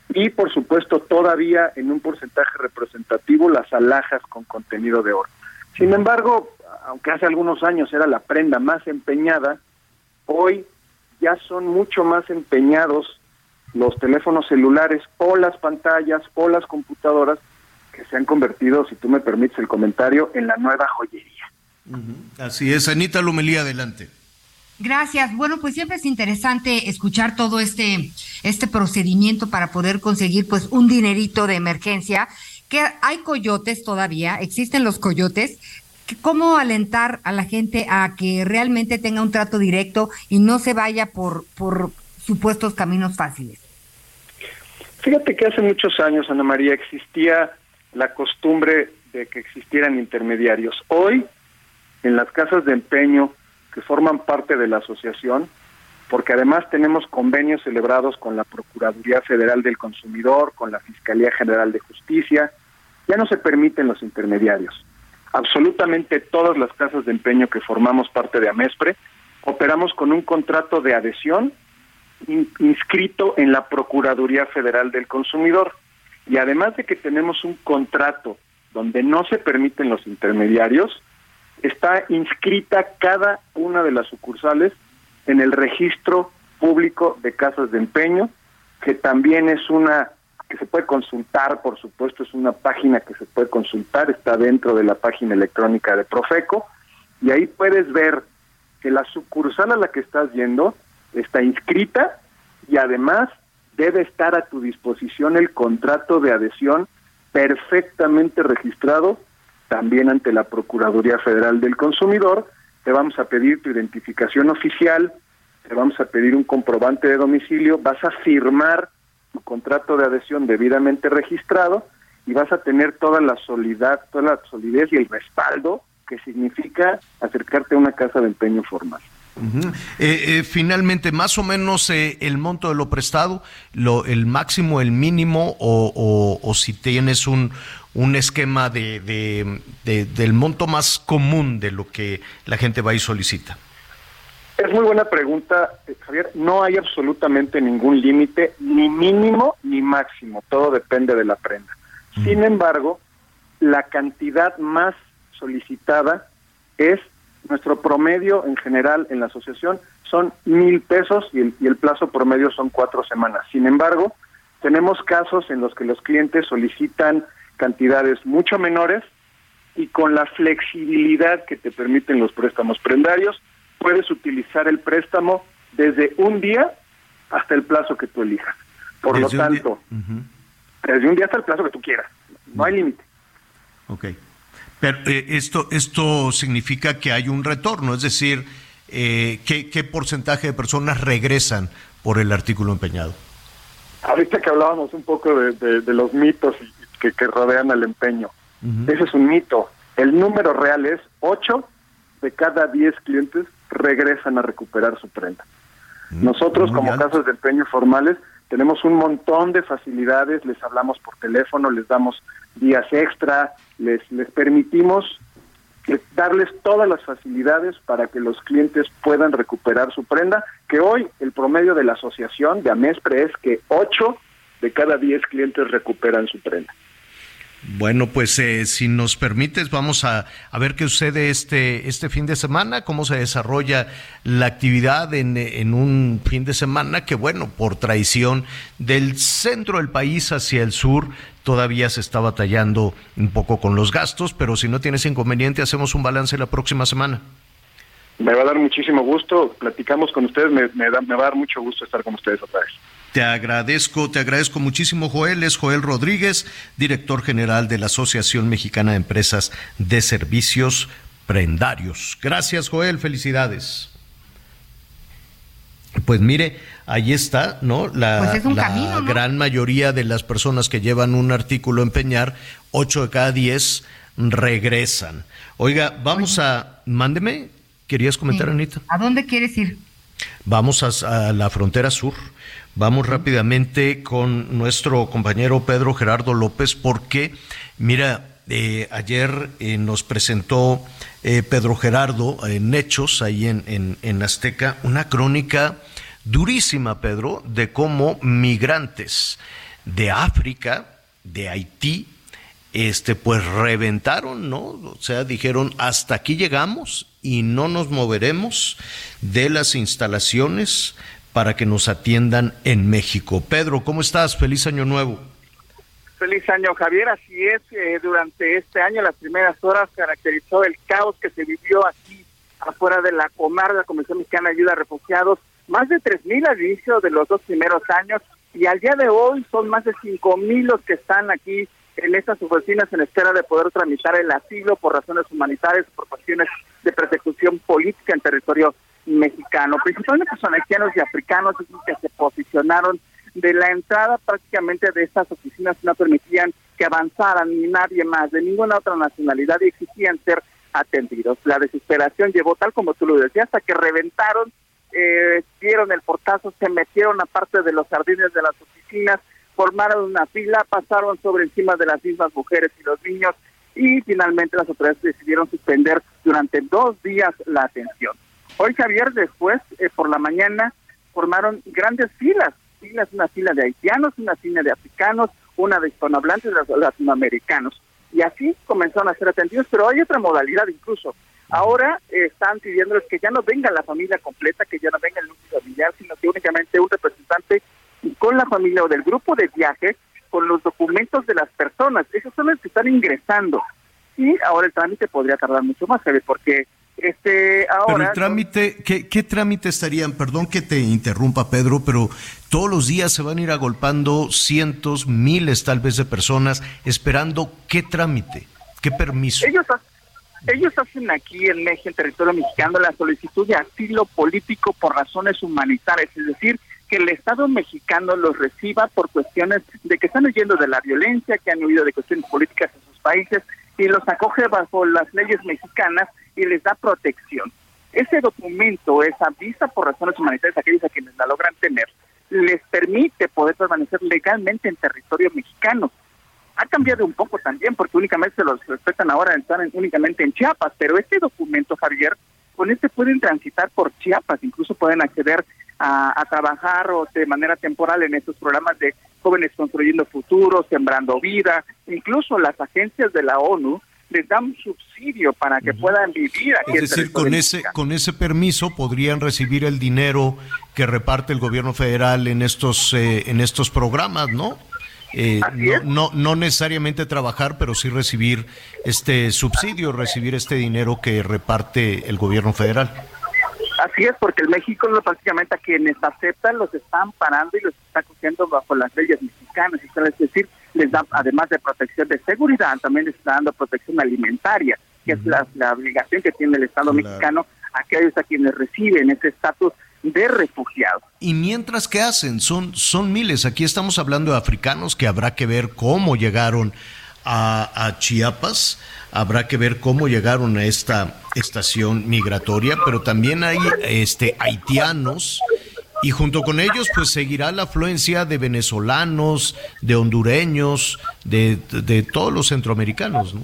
y por supuesto todavía en un porcentaje representativo las alhajas con contenido de oro. Sin embargo, aunque hace algunos años era la prenda más empeñada, hoy ya son mucho más empeñados los teléfonos celulares o las pantallas o las computadoras que se han convertido, si tú me permites el comentario, en la nueva joyería. Así es, Anita Lumelía, adelante. Gracias. Bueno, pues siempre es interesante escuchar todo este, este procedimiento para poder conseguir pues un dinerito de emergencia. Que hay coyotes todavía, existen los coyotes. ¿Cómo alentar a la gente a que realmente tenga un trato directo y no se vaya por, por supuestos caminos fáciles? Fíjate que hace muchos años, Ana María, existía la costumbre de que existieran intermediarios. Hoy, en las casas de empeño, que forman parte de la asociación, porque además tenemos convenios celebrados con la Procuraduría Federal del Consumidor, con la Fiscalía General de Justicia, ya no se permiten los intermediarios. Absolutamente todas las casas de empeño que formamos parte de AMESPRE operamos con un contrato de adhesión inscrito en la Procuraduría Federal del Consumidor. Y además de que tenemos un contrato donde no se permiten los intermediarios, está inscrita cada una de las sucursales en el registro público de casas de empeño, que también es una que se puede consultar, por supuesto, es una página que se puede consultar, está dentro de la página electrónica de Profeco, y ahí puedes ver que la sucursal a la que estás yendo está inscrita y además debe estar a tu disposición el contrato de adhesión perfectamente registrado también ante la Procuraduría Federal del Consumidor, te vamos a pedir tu identificación oficial, te vamos a pedir un comprobante de domicilio, vas a firmar tu contrato de adhesión debidamente registrado y vas a tener toda la solidez, toda la solidez y el respaldo que significa acercarte a una casa de empeño formal. Eh, eh, finalmente, más o menos eh, el monto de lo prestado, lo, el máximo, el mínimo, o, o, o si tienes un, un esquema de, de, de, del monto más común de lo que la gente va y solicita? Es muy buena pregunta, eh, Javier. No hay absolutamente ningún límite, ni mínimo ni máximo. Todo depende de la prenda. Sin embargo, la cantidad más solicitada es nuestro promedio en general en la asociación son mil pesos y el, y el plazo promedio son cuatro semanas. Sin embargo, tenemos casos en los que los clientes solicitan cantidades mucho menores y con la flexibilidad que te permiten los préstamos prendarios, puedes utilizar el préstamo desde un día hasta el plazo que tú elijas. Por desde lo tanto, uh -huh. desde un día hasta el plazo que tú quieras. No hay límite. Ok. Pero eh, esto, esto significa que hay un retorno, es decir, eh, ¿qué, ¿qué porcentaje de personas regresan por el artículo empeñado? Ahorita que hablábamos un poco de, de, de los mitos que, que rodean al empeño. Uh -huh. Ese es un mito. El número real es 8 de cada 10 clientes regresan a recuperar su prenda. Mm, Nosotros como alto. casas de empeño formales tenemos un montón de facilidades, les hablamos por teléfono, les damos días extra, les, les permitimos darles todas las facilidades para que los clientes puedan recuperar su prenda, que hoy el promedio de la asociación de AMESPRE es que 8 de cada 10 clientes recuperan su prenda. Bueno, pues eh, si nos permites, vamos a, a, ver qué sucede este, este fin de semana, cómo se desarrolla la actividad en, en, un fin de semana que, bueno, por traición del centro del país hacia el sur, todavía se está batallando un poco con los gastos, pero si no tienes inconveniente, hacemos un balance la próxima semana. Me va a dar muchísimo gusto, platicamos con ustedes, me, me, da, me va a dar mucho gusto estar con ustedes otra vez. Te agradezco, te agradezco muchísimo, Joel. Es Joel Rodríguez, director general de la Asociación Mexicana de Empresas de Servicios Prendarios. Gracias, Joel. Felicidades. Pues mire, ahí está, ¿no? La, Pues es la camino, ¿no? gran mayoría de las personas que llevan un artículo a empeñar, ocho de cada diez regresan. Oiga, vamos a, mándeme, ¿querías comentar, Sí. Anita? ¿A dónde quieres ir? Vamos a, a la frontera sur. Vamos rápidamente con nuestro compañero Pedro Gerardo López porque, mira, eh, ayer eh, nos presentó eh, Pedro Gerardo en Hechos, ahí en, en, en Azteca, una crónica durísima, Pedro, de cómo migrantes de África, de Haití, este, pues reventaron, ¿no? O sea, dijeron, hasta aquí llegamos y no nos moveremos de las instalaciones para que nos atiendan en México. Pedro, ¿cómo estás? Feliz año nuevo. Feliz año, Javier. Así es, eh, durante este año, las primeras horas caracterizó el caos que se vivió aquí afuera de la Comar, la Comisión Mexicana de Ayuda a Refugiados. Más de 3.000 al inicio de los dos primeros años y al día de hoy son más de 5.000 los que están aquí en estas oficinas en espera de poder tramitar el asilo por razones humanitarias, por cuestiones de persecución política en territorio mexicano. Principalmente son haitianos y africanos que se posicionaron de la entrada prácticamente de estas oficinas no permitían que avanzaran ni nadie más de ninguna otra nacionalidad y exigían ser atendidos. La desesperación llevó, tal como tú lo decías, hasta que reventaron, eh, dieron el portazo, se metieron a parte de los jardines de las oficinas, formaron una fila, pasaron sobre encima de las mismas mujeres y los niños y finalmente las autoridades decidieron suspender durante dos días la atención. Hoy, Javier, después, eh, por la mañana, formaron grandes filas, filas, una fila de haitianos, una fila de africanos, una de hispanohablantes, de latinoamericanos. Y así comenzaron a ser atendidos, pero hay otra modalidad incluso. Ahora eh, están pidiéndoles que ya no venga la familia completa, que ya no venga el núcleo familiar, sino que únicamente un representante con la familia o del grupo de viaje con los documentos de las personas. Esos son los que están ingresando. Y ahora el trámite podría tardar mucho más, Javier, porque este ahora Pero el trámite, ¿qué, ¿qué trámite estarían? Perdón que te interrumpa, Pedro, pero todos los días se van a ir agolpando cientos, miles tal vez de personas esperando qué trámite, qué permiso. Ellos, ellos hacen aquí en México, en territorio mexicano, la solicitud de asilo político por razones humanitarias, es decir, que el Estado mexicano los reciba por cuestiones de que están huyendo de la violencia, que han huido de cuestiones políticas en sus países y los acoge bajo las leyes mexicanas y les da protección. Ese documento, esa visa por razones humanitarias, aquellos a quienes la logran tener, les permite poder permanecer legalmente en territorio mexicano ha cambiado un poco también, porque únicamente se los respetan ahora, están en- únicamente en Chiapas, pero este documento, Javier, con este pueden transitar por Chiapas, incluso pueden acceder a, a trabajar o de manera temporal en estos programas de jóvenes construyendo futuro, sembrando vida, incluso las agencias de la ONU les dan un subsidio para que puedan vivir aquí Es decir, con ese, con ese permiso podrían recibir el dinero que reparte el gobierno federal en estos, eh, en estos programas, ¿no? Eh, no, no, no necesariamente trabajar, pero sí recibir este subsidio, recibir este dinero que reparte el gobierno federal. Así es, porque el México prácticamente a quienes aceptan los están parando y los está cogiendo bajo las leyes mexicanas. Es decir, les da, además de protección de seguridad, también les está dando protección alimentaria, que es la, la obligación que tiene el Estado mexicano a aquellos a quienes reciben ese estatus de refugiados. Y mientras, ¿qué hacen? Son, son miles. Aquí estamos hablando de africanos que habrá que ver cómo llegaron a, a Chiapas, habrá que ver cómo llegaron a esta estación migratoria, pero también hay este, haitianos y junto con ellos pues seguirá la afluencia de venezolanos, de hondureños, de, de, todos los centroamericanos, ¿no?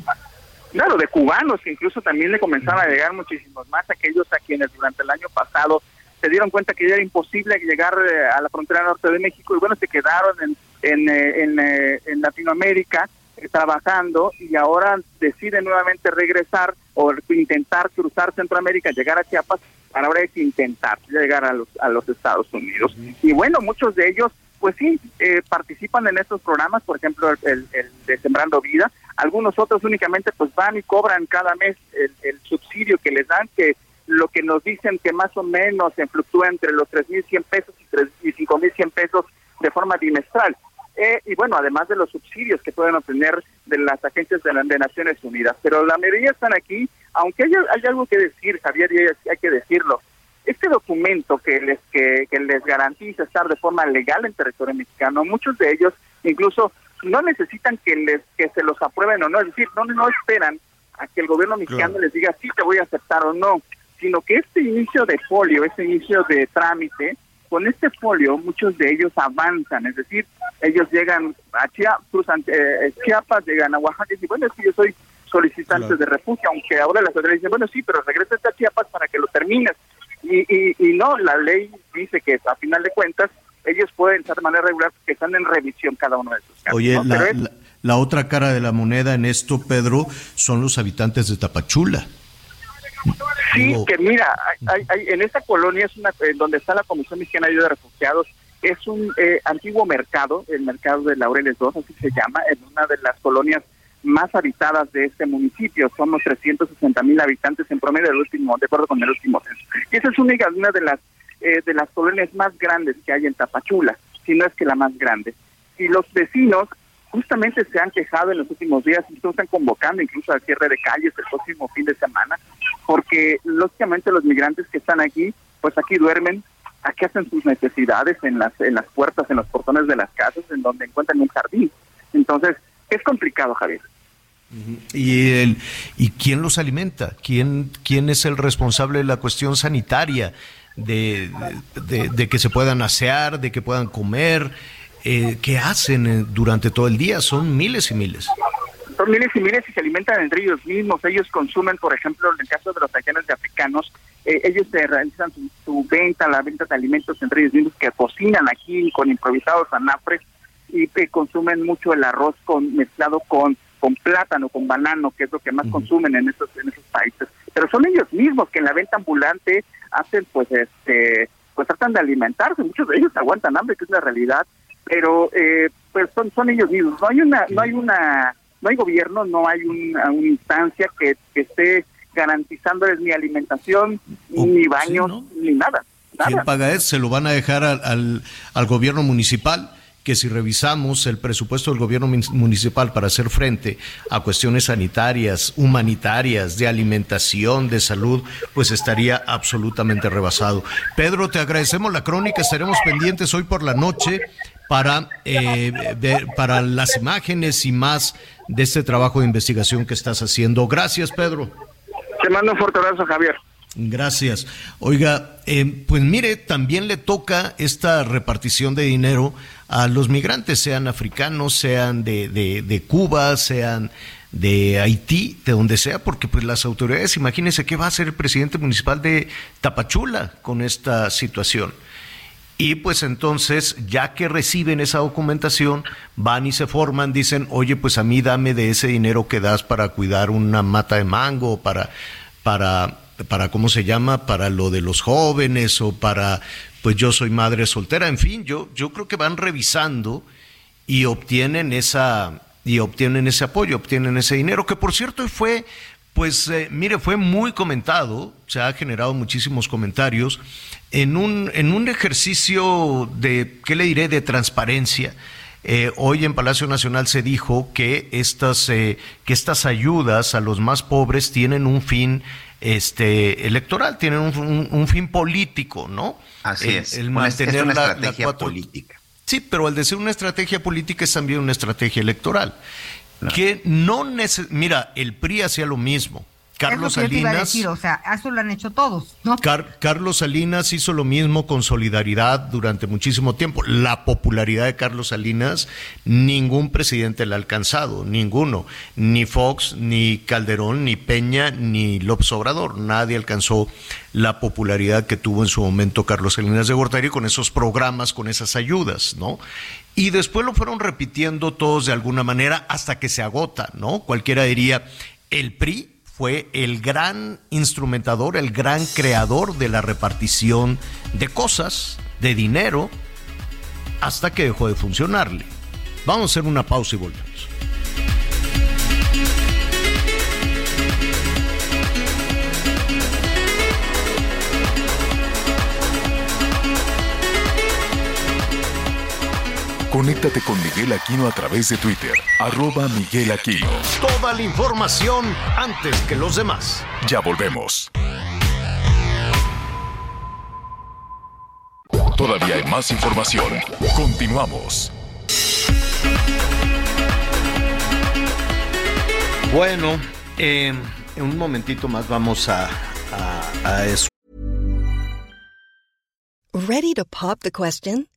Claro, de cubanos, que incluso también le comenzaron a llegar muchísimos más, aquellos a quienes durante el año pasado se dieron cuenta que ya era imposible llegar eh, a la frontera norte de México y bueno, se quedaron en, en, eh, eh, en Latinoamérica trabajando y ahora deciden nuevamente regresar o intentar cruzar Centroamérica, llegar a Chiapas, para ahora es intentar llegar a los, a los Estados Unidos. Y bueno, muchos de ellos pues sí, eh, participan en estos programas, por ejemplo, el, el, de Sembrando Vida. Algunos otros únicamente pues van y cobran cada mes el, el subsidio que les dan, que lo que nos dicen que más o menos se fluctúa entre los 3.100 pesos y, 3, y 5.100 pesos de forma bimestral. Eh, y bueno, además de los subsidios que pueden obtener de las agencias de, la, de Naciones Unidas. Pero la mayoría están aquí, aunque hay, hay algo que decir, Javier, y hay, hay que decirlo. Este documento que les que, que les garantiza estar de forma legal en territorio mexicano, muchos de ellos incluso no necesitan que les que se los aprueben o no, es decir, no no esperan a que el gobierno mexicano claro. les diga sí te voy a aceptar o no, sino que este inicio de folio, este inicio de trámite, con este folio muchos de ellos avanzan, es decir, ellos llegan a Chiapas, eh, Chiapas llegan a Oaxaca y dicen, bueno, es que yo soy solicitante claro. de refugio, aunque ahora las autoridades dicen, bueno, sí, pero regresa a Chiapas para que lo termines. Y, y, y no, la ley dice que a final de cuentas ellos pueden estar de manera regular que están en revisión cada uno de esos casos. Oye, ¿no? la, es, la, la otra cara de la moneda en esto, Pedro, son los habitantes de Tapachula. Sí, que mira, hay, hay, en esta colonia es una en donde está la Comisión Mexicana de Ayuda de Refugiados, es un eh, antiguo mercado, el mercado de Laureles 2, así se llama, en una de las colonias más habitadas de este municipio. Somos 360 mil habitantes en promedio del último, de acuerdo con el último censo. Y esa es una, una de las eh, de las colonias más grandes que hay en Tapachula, si no es que la más grande. Y los vecinos justamente se han quejado en los últimos días, y están convocando incluso al cierre de calles el próximo fin de semana, porque lógicamente los migrantes que están aquí, pues aquí duermen, aquí hacen sus necesidades en las en las puertas, en los portones de las casas, en donde encuentran un jardín. Entonces, es complicado, Javier. ¿Y, el, ¿Y quién los alimenta? ¿Quién, ¿Quién es el responsable de la cuestión sanitaria? De, de, que se puedan asear, de que puedan comer, eh, ¿qué hacen eh, durante todo el día? Son miles y miles. Son miles y miles y se alimentan entre ellos mismos. Ellos consumen, por ejemplo, en el caso de los haitianos de africanos, eh, ellos se realizan su, su, venta, la venta de alimentos entre ellos mismos, que cocinan aquí con improvisados anafres y eh, consumen mucho el arroz con mezclado con con plátano, con banano, que es lo que más uh -huh. consumen en esos en esos países. Pero son ellos mismos que en la venta ambulante hacen, pues, este, pues tratan de alimentarse. Muchos de ellos aguantan hambre, que es la realidad pero eh, pues son son ellos mismos no hay una no hay una no hay gobierno no hay una, una instancia que, que, esté garantizándoles ni alimentación oh, ni baños sí, ¿no? ni nada, nada, quién paga eso se lo van a dejar al, al, al gobierno municipal que si revisamos el presupuesto del gobierno municipal para hacer frente a cuestiones sanitarias, humanitarias, de alimentación, de salud, pues estaría absolutamente rebasado. Pedro, te agradecemos la crónica, estaremos pendientes hoy por la noche para, eh, ver, para las imágenes y más de este trabajo de investigación que estás haciendo. Gracias, Pedro. Te mando un fuerte abrazo, Javier. Gracias. Oiga, eh, pues mire, también le toca esta repartición de dinero a los migrantes, sean africanos, sean de, de, de Cuba, sean de Haití, de donde sea, porque pues las autoridades, imagínense qué va a hacer el presidente municipal de Tapachula con esta situación. Y pues entonces, ya que reciben esa documentación, van y se forman, dicen, oye, pues a mí dame de ese dinero que das para cuidar una mata de mango, para, para, para, ¿cómo se llama? Para lo de los jóvenes o para, pues yo soy madre soltera. En fin, yo, yo creo que van revisando y obtienen esa, y obtienen ese apoyo, obtienen ese dinero, que por cierto fue pues eh, mire, fue muy comentado, se ha generado muchísimos comentarios en un, en un ejercicio de, ¿qué le diré?, de transparencia. Eh, hoy en Palacio Nacional se dijo que estas, eh, que estas ayudas a los más pobres tienen un fin este, electoral, tienen un, un, un fin político, ¿no? Así es. El mantener es una la, estrategia la política. Sí, pero al decir una estrategia política es también una estrategia electoral. Que no neces Mira, el PRI hacía lo mismo. Carlos es lo que Salinas. Decir, o sea, eso lo han hecho todos, ¿no? Car Carlos Salinas hizo lo mismo con solidaridad durante muchísimo tiempo. La popularidad de Carlos Salinas, ningún presidente la ha alcanzado, ninguno. Ni Fox, ni Calderón, ni Peña, ni López Obrador. Nadie alcanzó la popularidad que tuvo en su momento Carlos Salinas de Gortari con esos programas, con esas ayudas, ¿no? Y después lo fueron repitiendo todos de alguna manera hasta que se agota, ¿no? Cualquiera diría, el PRI fue el gran instrumentador, el gran creador de la repartición de cosas, de dinero, hasta que dejó de funcionarle. Vamos a hacer una pausa y volvemos. Conéctate con Miguel Aquino a través de Twitter, arroba Miguel Aquino. Toda la información antes que los demás. Ya volvemos. Todavía hay más información. Continuamos. Bueno, eh, en un momentito más vamos a, a, a eso. Ready to pop the question?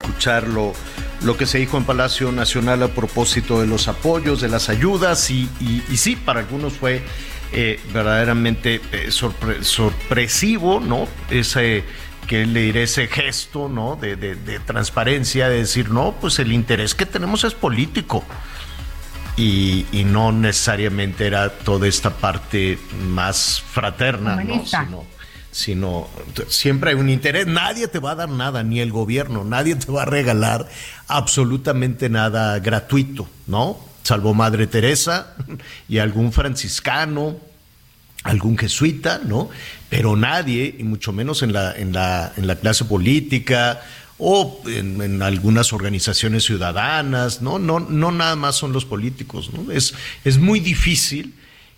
Escuchar lo, que se dijo en Palacio Nacional a propósito de los apoyos, de las ayudas, y, y, y sí, para algunos fue eh, verdaderamente eh, sorpre sorpresivo, ¿no? Ese que le diré ese gesto, ¿no? De, de, de, transparencia, de decir, no, pues el interés que tenemos es político. Y, y no necesariamente era toda esta parte más fraterna, ¿no? Sino, sino siempre hay un interés. Nadie te va a dar nada, ni el gobierno, nadie te va a regalar absolutamente nada gratuito, ¿no? Salvo Madre Teresa y algún franciscano, algún jesuita, ¿no? Pero nadie, y mucho menos en la, en la, en la clase política o en, en, algunas organizaciones ciudadanas, ¿no? No, no nada más son los políticos, ¿no? Es, es muy difícil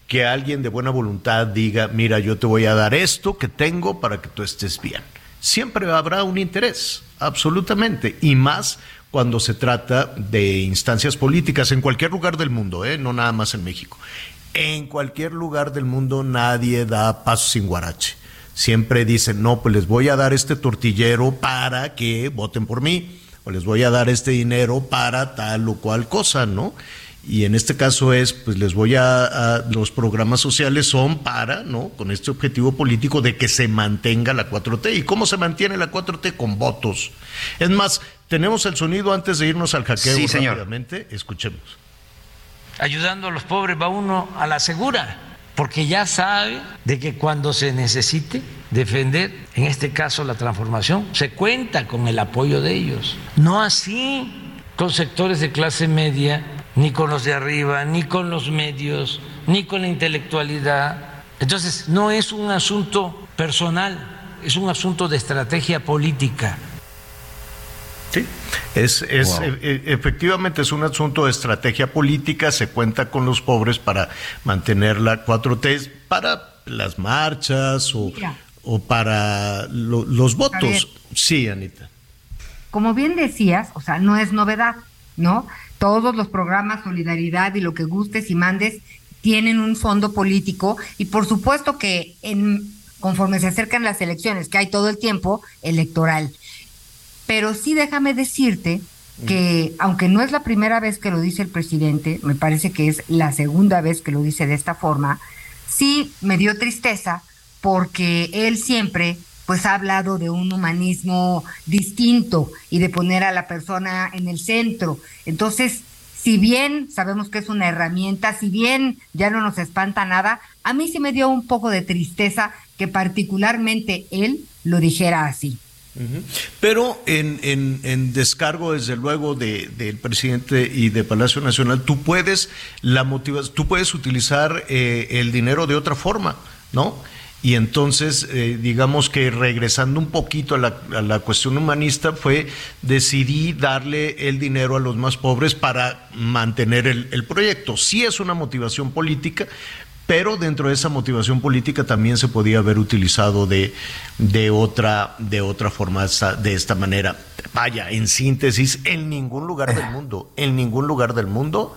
que alguien de buena voluntad diga, mira, yo te voy a dar esto que tengo para que tú estés bien. Siempre habrá un interés, absolutamente, y más cuando se trata de instancias políticas en cualquier lugar del mundo, ¿eh? no nada más en México. En cualquier lugar del mundo nadie da paso sin guarache. Siempre dicen, no, pues les voy a dar este tortillero para que voten por mí, o les voy a dar este dinero para tal o cual cosa, ¿no? Y en este caso es, pues les voy a, a, los programas sociales son para, ¿no? Con este objetivo político de que se mantenga la 4T. ¿Y cómo se mantiene la 4T? Con votos. Es más, tenemos el sonido antes de irnos al hackeo sí, rápidamente. Escuchemos. Ayudando a los pobres va uno a la segura, porque ya sabe de que cuando se necesite defender, en este caso la transformación, se cuenta con el apoyo de ellos. No así con sectores de clase media ni con los de arriba, ni con los medios, ni con la intelectualidad. Entonces, no es un asunto personal, es un asunto de estrategia política. Sí, es, es wow. e efectivamente es un asunto de estrategia política, se cuenta con los pobres para mantener la 4T, para las marchas o, o para lo, los votos. Sí, Anita. Como bien decías, o sea, no es novedad, ¿no? Todos los programas Solidaridad y lo que gustes y mandes tienen un fondo político y por supuesto que en, conforme se acercan las elecciones, que hay todo el tiempo electoral. Pero sí déjame decirte que aunque no es la primera vez que lo dice el presidente, me parece que es la segunda vez que lo dice de esta forma, sí me dio tristeza porque él siempre pues ha hablado de un humanismo distinto y de poner a la persona en el centro. Entonces, si bien sabemos que es una herramienta, si bien ya no nos espanta nada, a mí sí me dio un poco de tristeza que particularmente él lo dijera así. Pero en, en, en, descargo, desde luego, del de, presidente y de Palacio Nacional, tú puedes la motivas, tú puedes utilizar eh, el dinero de otra forma, ¿no? Y entonces, eh, digamos que regresando un poquito a la, a la, cuestión humanista, fue decidí darle el dinero a los más pobres para mantener el, el proyecto. Sí es una motivación política, pero dentro de esa motivación política también se podía haber utilizado de, de, otra, de otra forma, de esta manera. Vaya, en síntesis, en ningún lugar del mundo, en ningún lugar del mundo,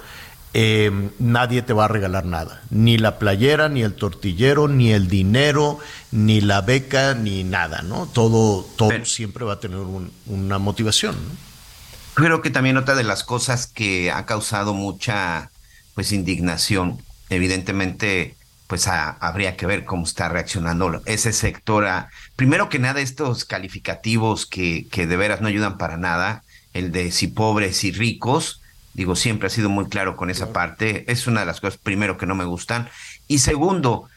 eh, nadie te va a regalar nada. Ni la playera, ni el tortillero, ni el dinero, ni la beca, ni nada, ¿no? Todo, todo Pero, siempre va a tener un, una motivación. ¿no? Creo que también otra de las cosas que ha causado mucha pues indignación, evidentemente pues habría que ver cómo está reaccionando ese sector a, primero que nada, estos calificativos que, que de veras no ayudan para nada, el de si pobres y ricos, digo, siempre ha sido muy claro con esa parte, es una de las cosas primero que no me gustan, y segundo,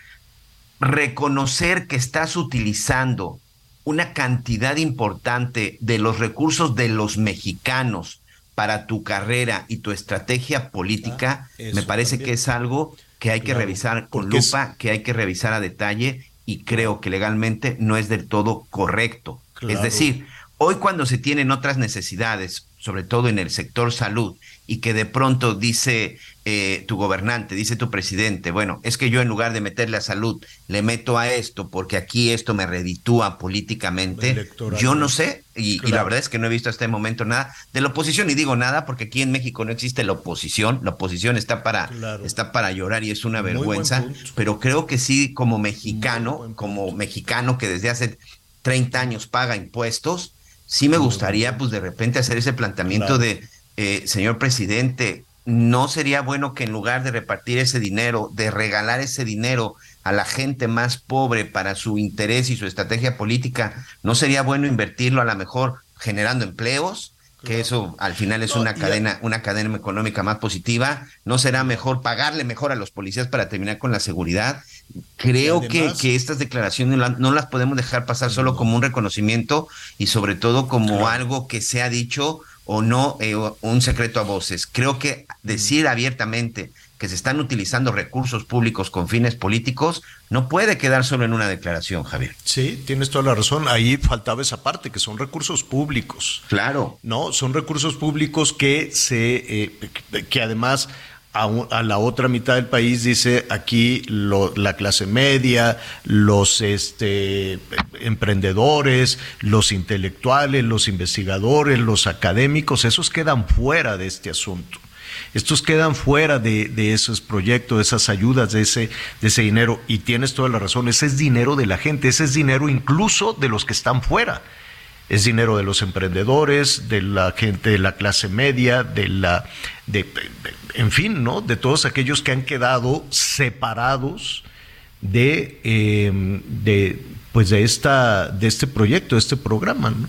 reconocer que estás utilizando una cantidad importante de los recursos de los mexicanos para tu carrera y tu estrategia política, ah, me parece que es algo que hay que revisar con lupa, que hay que revisar a detalle y creo que legalmente no es del todo correcto. Es decir, hoy cuando se tienen otras necesidades, sobre todo en el sector salud, y que de pronto dice eh, tu gobernante, dice tu presidente, bueno, es que yo en lugar de meterle a salud, le meto a esto porque aquí esto me reditúa políticamente, yo no sé, y, la verdad es que no he visto hasta el momento nada de la oposición, y digo nada porque aquí en México no existe la oposición, la oposición está para, está para llorar y es una vergüenza, pero creo que sí como mexicano, como mexicano que desde hace 30 años paga impuestos, sí me gustaría pues de repente hacer ese planteamiento de eh, señor presidente, ¿no sería bueno que en lugar de repartir ese dinero, de regalar ese dinero a la gente más pobre para su interés y su estrategia política, ¿no sería bueno invertirlo a lo mejor generando empleos? que eso al final es una cadena, una cadena económica más positiva. ¿No será mejor pagarle mejor a los policías para terminar con la seguridad? Creo que, que estas declaraciones no las podemos dejar pasar solo como un reconocimiento y sobre todo como algo que se ha dicho o no eh, un secreto a voces. Creo que decir abiertamente que se están utilizando recursos públicos con fines políticos no puede quedar solo en una declaración, Javier. Sí, tienes toda la razón. Ahí faltaba esa parte, que son recursos públicos. Claro. No, son recursos públicos que se, eh, que además a, la otra mitad del país dice aquí la clase media, los este, emprendedores, los intelectuales, los investigadores, los académicos, esos quedan fuera de este asunto. Estos quedan fuera de, esos proyectos, de esas ayudas, ese, de ese dinero. Y tienes toda la razón, ese es dinero de la gente, ese es dinero incluso de los que están fuera es dinero de los emprendedores, de la gente de la clase media, de la, de, en fin, ¿no? De todos aquellos que han quedado separados de, eh, de pues de esta, de este proyecto, de este programa, ¿no?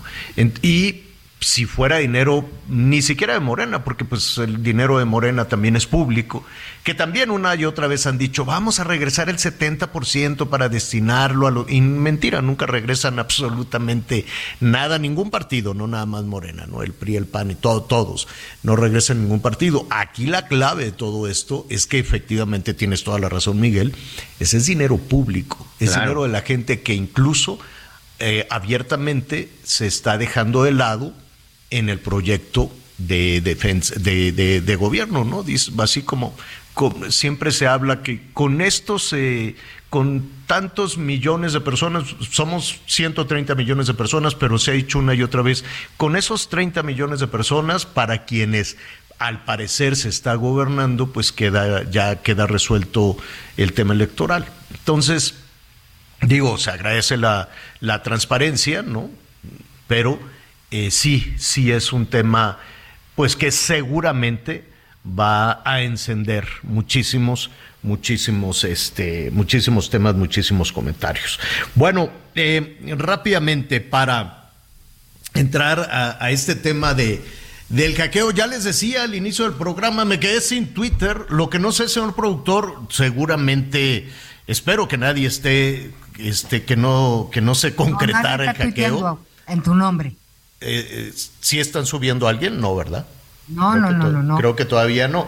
y si fuera dinero ni siquiera de Morena, porque pues el dinero de Morena también es público, que también una y otra vez han dicho, vamos a regresar el 70% para destinarlo a lo... Y mentira, nunca regresan absolutamente nada, ningún partido, no nada más Morena, ¿no? El PRI, el PAN y todo, todos, no regresan ningún partido. Aquí la clave de todo esto es que efectivamente tienes toda la razón, Miguel, ese es dinero público, es dinero de la gente que incluso... Eh, abiertamente se está dejando de lado en el proyecto de, defensa, de, de, gobierno, ¿no? Dice, así como, siempre se habla que con estos, eh, con tantos millones de personas, somos 130 millones de personas, pero se ha dicho una y otra vez, con esos 30 millones de personas para quienes al parecer se está gobernando, pues queda, ya queda resuelto el tema electoral. Entonces, digo, se agradece la, la transparencia, ¿no? Pero eh, sí, sí es un tema, pues que seguramente va a encender muchísimos, muchísimos, este, muchísimos temas, muchísimos comentarios. Bueno, eh, rápidamente para entrar a, este tema de del hackeo, ya les decía al inicio del programa, me quedé sin Twitter. Lo que no sé, señor productor, seguramente espero que nadie esté, este, que no, que no se concretara el hackeo. En tu nombre. Eh, eh, ¿sí están subiendo a alguien? No, ¿verdad? No, no, no, no, Creo que todavía no.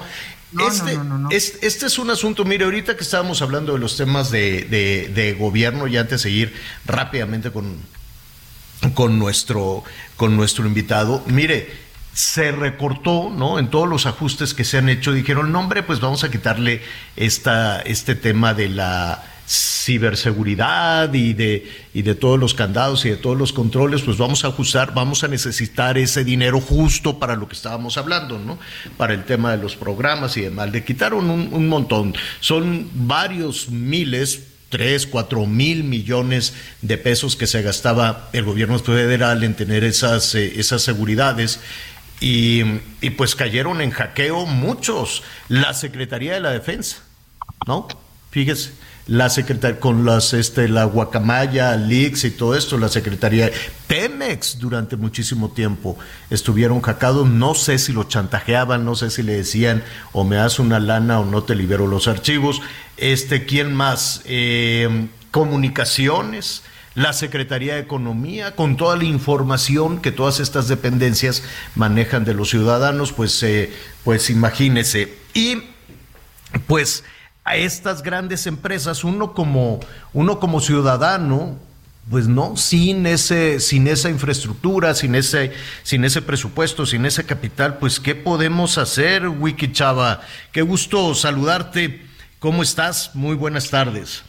este, este, este, es un asunto, mire, ahorita que estábamos hablando de los temas de, de, gobierno, y antes de seguir rápidamente con, con, nuestro, con nuestro invitado, mire, se recortó, ¿no? En todos los ajustes que se han hecho, dijeron, no, hombre, pues vamos a quitarle esta, este tema de la ciberseguridad y de, y de todos los candados y de todos los controles, pues vamos a ajustar, vamos a necesitar ese dinero justo para lo que estábamos hablando, ¿no? Para el tema de los programas y demás. Le quitaron un, montón. Son varios miles, tres, cuatro mil millones de pesos que se gastaba el gobierno federal en tener esas, eh, esas seguridades y, y pues cayeron en hackeo muchos. La Secretaría de la Defensa, ¿no? Fíjese la secretaría con las este la guacamaya, Leaks y todo esto, la secretaría Pemex durante muchísimo tiempo estuvieron hackeados, no sé si lo chantajeaban, no sé si le decían o me das una lana o no te libero los archivos. Este, ¿quién más? Eh, comunicaciones, la Secretaría de Economía, con toda la información que todas estas dependencias manejan de los ciudadanos, pues, eh, pues imagínese. Y pues a estas grandes empresas, uno como, uno como ciudadano, pues no, sin ese, sin esa infraestructura, sin ese, sin ese presupuesto, sin ese capital, pues ¿qué podemos hacer, Wiki Chava? Qué gusto saludarte. ¿Cómo estás? Muy buenas tardes.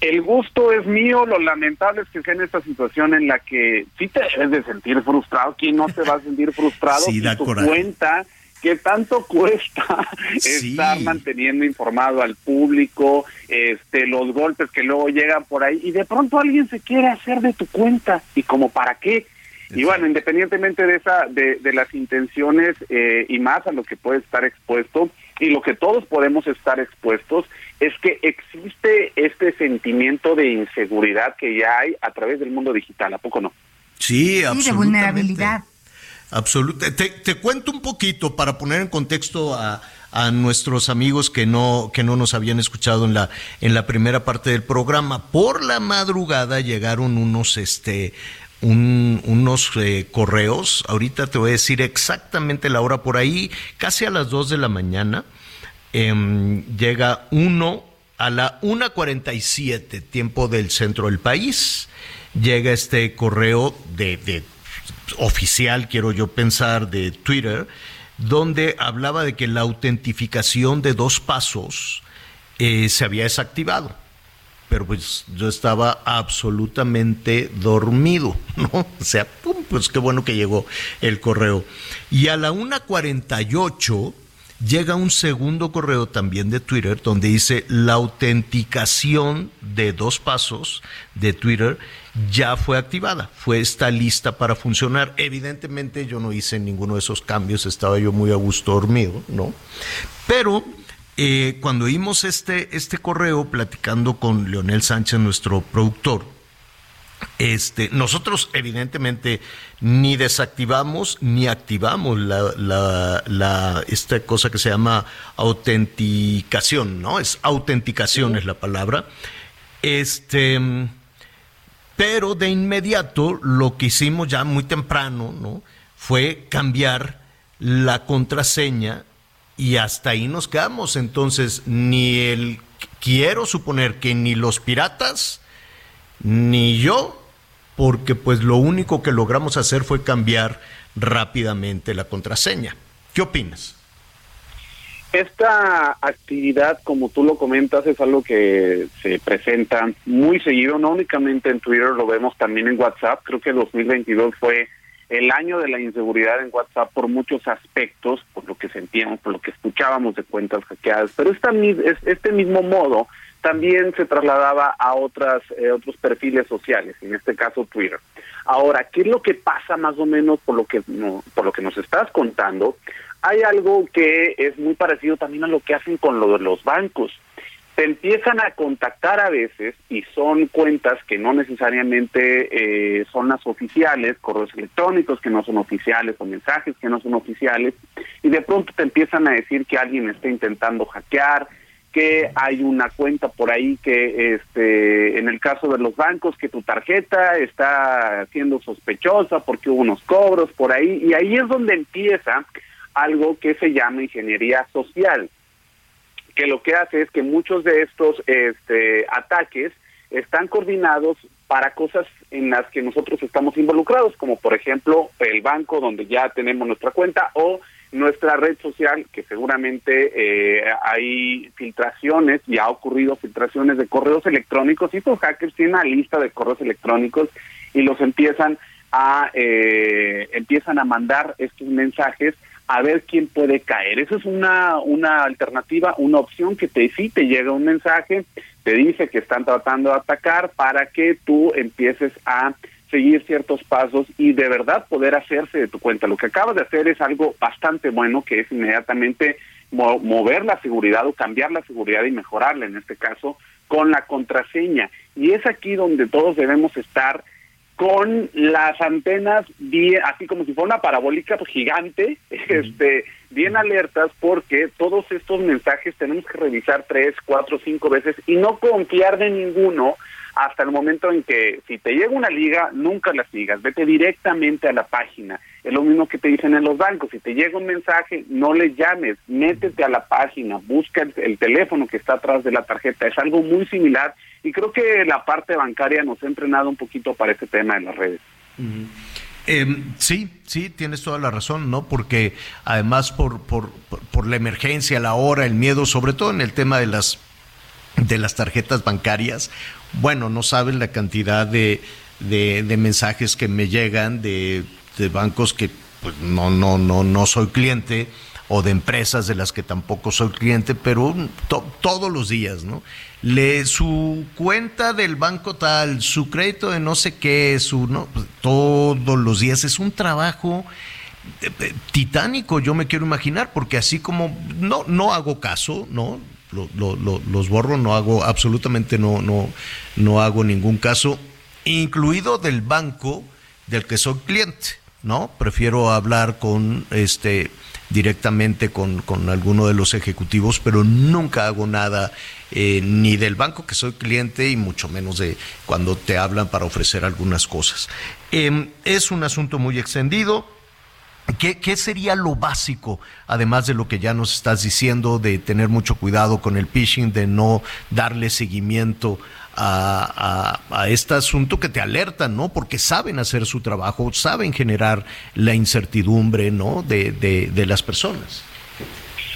El gusto es mío, lo lamentable es que sea en esta situación en la que sí te debes de sentir frustrado, ¿quién no se va a sentir frustrado? Sí, da tu coraje. cuenta que tanto cuesta estar manteniendo informado al público, este, los golpes que luego llegan por ahí y de pronto alguien se quiere hacer de tu cuenta y como para qué. Y bueno, independientemente de esa, de, de las intenciones eh, y más a lo que puede estar expuesto y lo que todos podemos estar expuestos es que existe este sentimiento de inseguridad que ya hay a través del mundo digital, ¿a poco no? Sí, Sí, de absolutamente. vulnerabilidad. Absoluta. Te, cuento un poquito para poner en contexto a, a nuestros amigos que no, que no nos habían escuchado en la, en la primera parte del programa. Por la madrugada llegaron unos, este, un- unos eh, correos. Ahorita te voy a decir exactamente la hora por ahí, casi a las 2 de la mañana. em, llega uno a la 1.47, tiempo del centro del país. Llega este correo de, de oficial, quiero yo pensar, de Twitter, donde hablaba de que la autentificación de dos pasos eh, se había desactivado. Pero pues yo estaba absolutamente dormido, ¿no? O sea, pum, pues qué bueno que llegó el correo. Y a la 1.48 llega un segundo correo también de Twitter donde dice la autenticación de dos pasos de Twitter ya fue activada, fue está lista para funcionar. Evidentemente yo no hice ninguno de esos cambios, estaba yo muy a gusto dormido, ¿no? Pero eh, cuando vimos este, este correo platicando con Leonel Sánchez, nuestro productor, este, nosotros evidentemente ni desactivamos ni activamos la, la, la- esta cosa que se llama autenticación, ¿no? Es autenticación es la palabra. Este, pero de inmediato lo que hicimos ya muy temprano, ¿no? Fue cambiar la contraseña y hasta ahí nos quedamos. Entonces, ni el, quiero suponer que ni los piratas, ni yo, porque pues lo único que logramos hacer fue cambiar rápidamente la contraseña. ¿Qué opinas? Esta actividad, como tú lo comentas, es algo que se presenta muy seguido, no únicamente en Twitter, lo vemos también en WhatsApp. Creo que 2022 fue el año de la inseguridad en WhatsApp por muchos aspectos, por lo que sentíamos, por lo que escuchábamos de cuentas hackeadas. Pero esta, este mismo modo también se trasladaba a otras eh, otros perfiles sociales, en este caso Twitter. Ahora, ¿qué es lo que pasa más o menos por lo que no, por lo que nos estás contando? Hay algo que es muy parecido también a lo que hacen con lo de los bancos. Te empiezan a contactar a veces y son cuentas que no necesariamente eh, son las oficiales, correos electrónicos que no son oficiales o mensajes que no son oficiales y de pronto te empiezan a decir que alguien está intentando hackear, que hay una cuenta por ahí que este en el caso de los bancos que tu tarjeta está siendo sospechosa porque hubo unos cobros por ahí y ahí es donde empieza algo que se llama ingeniería social que lo que hace es que muchos de estos este, ataques están coordinados para cosas en las que nosotros estamos involucrados, como por ejemplo el banco donde ya tenemos nuestra cuenta o nuestra red social, que seguramente eh, hay filtraciones y ha ocurrido filtraciones de correos electrónicos y estos hackers tienen una lista de correos electrónicos y los empiezan a eh, empiezan a mandar estos mensajes a ver quién puede caer. Esa es una, una alternativa, una opción que te sí te llega un mensaje, te dice que están tratando de atacar para que tú empieces a seguir ciertos pasos y de verdad poder hacerse de tu cuenta. Lo que acabas de hacer es algo bastante bueno, que es inmediatamente mover la seguridad o cambiar la seguridad y mejorarla, en este caso, con la contraseña. Y es aquí donde todos debemos estar con las antenas bien, así como si fuera una parabólica pues, gigante, este, bien alertas porque todos estos mensajes tenemos que revisar tres, cuatro, cinco veces y no confiar de ninguno hasta el momento en que si te llega una liga, nunca la sigas, vete directamente a la página. Es lo mismo que te dicen en los bancos, si te llega un mensaje, no le llames, métete a la página, busca el, teléfono que está atrás de la tarjeta. Es algo muy similar y creo que la parte bancaria nos ha entrenado un poquito para este tema de las redes. Em, sí, sí, tienes toda la razón, ¿no? Porque además por, por, por la emergencia, la hora, el miedo, sobre todo en el tema de las de las tarjetas bancarias, bueno, no saben la cantidad de, de, mensajes que me llegan de, bancos que pues, no, no, no, no soy cliente o de empresas de las que tampoco soy cliente, pero todos los días, ¿no? Le, su cuenta del banco tal, su crédito de no sé qué, su, ¿no? Pues, todos los días es un trabajo eh, eh, titánico, yo me quiero imaginar, porque así como no, no hago caso, ¿no? Los borro, no hago absolutamente no, no, no hago ningún caso, incluido del banco del que soy cliente, ¿no? Prefiero hablar con este directamente con, con alguno de los ejecutivos, pero nunca hago nada eh, ni del banco que soy cliente y mucho menos de cuando te hablan para ofrecer algunas cosas. Em, es un asunto muy extendido ¿Qué, sería lo básico, además de lo que ya nos estás diciendo, de tener mucho cuidado con el phishing, de no darle seguimiento a, este asunto que te alertan, ¿no? Porque saben hacer su trabajo, saben generar la incertidumbre, ¿no? De, de, las personas.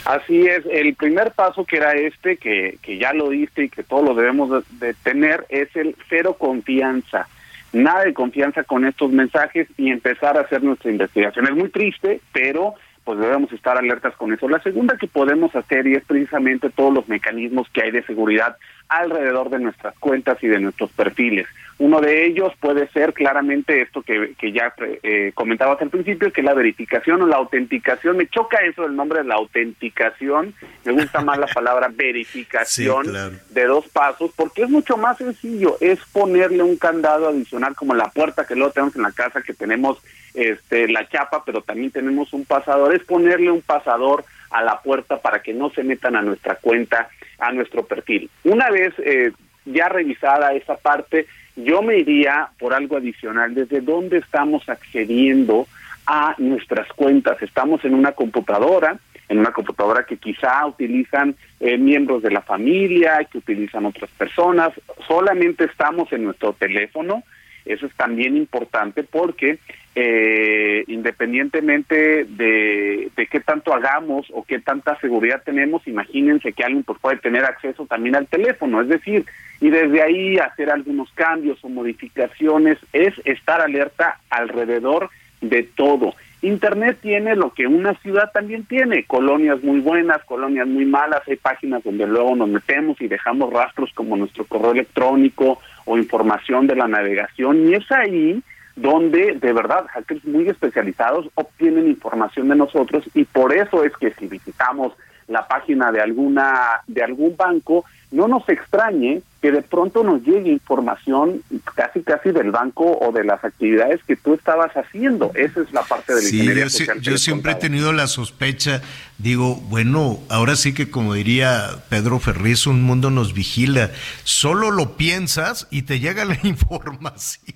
Así es, el primer paso que era este, que, que ya lo diste y que todos lo debemos de tener, es el cero confianza nada de confianza con estos mensajes y empezar a hacer nuestra investigación. Es muy triste, pero pues debemos estar alertas con eso. La segunda que podemos hacer y es precisamente todos los mecanismos que hay de seguridad alrededor de nuestras cuentas y de nuestros perfiles. Uno de ellos puede ser claramente esto que, que ya eh, comentabas al principio, que es la verificación o la autenticación. Me choca eso el nombre de la autenticación. Me gusta más la palabra verificación de dos pasos, porque es mucho más sencillo. Es ponerle un candado adicional como la puerta que luego tenemos en la casa, que tenemos este, la chapa, pero también tenemos un pasador. Es ponerle un pasador a la puerta para que no se metan a nuestra cuenta a nuestro perfil. Una vez eh, ya revisada esa parte, yo me iría por algo adicional, desde dónde estamos accediendo a nuestras cuentas. Estamos en una computadora, en una computadora que quizá utilizan eh, miembros de la familia, que utilizan otras personas, solamente estamos en nuestro teléfono, eso es también importante porque eh, independientemente de, de, qué tanto hagamos o qué tanta seguridad tenemos, imagínense que alguien pues, puede tener acceso también al teléfono, es decir, y desde ahí hacer algunos cambios o modificaciones es estar alerta alrededor de todo. Internet tiene lo que una ciudad también tiene, colonias muy buenas, colonias muy malas, hay páginas donde luego nos metemos y dejamos rastros como nuestro correo electrónico o información de la navegación y es ahí donde de verdad hackers muy especializados obtienen información de nosotros y por eso es que si visitamos la página de alguna de algún banco no nos extrañe que de pronto nos llegue información casi casi del banco o de las actividades que tú estabas haciendo. Esa es la parte del sí, yo, yo siempre he tenido la sospecha, digo, bueno, ahora sí que como diría Pedro Ferriz, un mundo nos vigila. Solo lo piensas y te llega la información.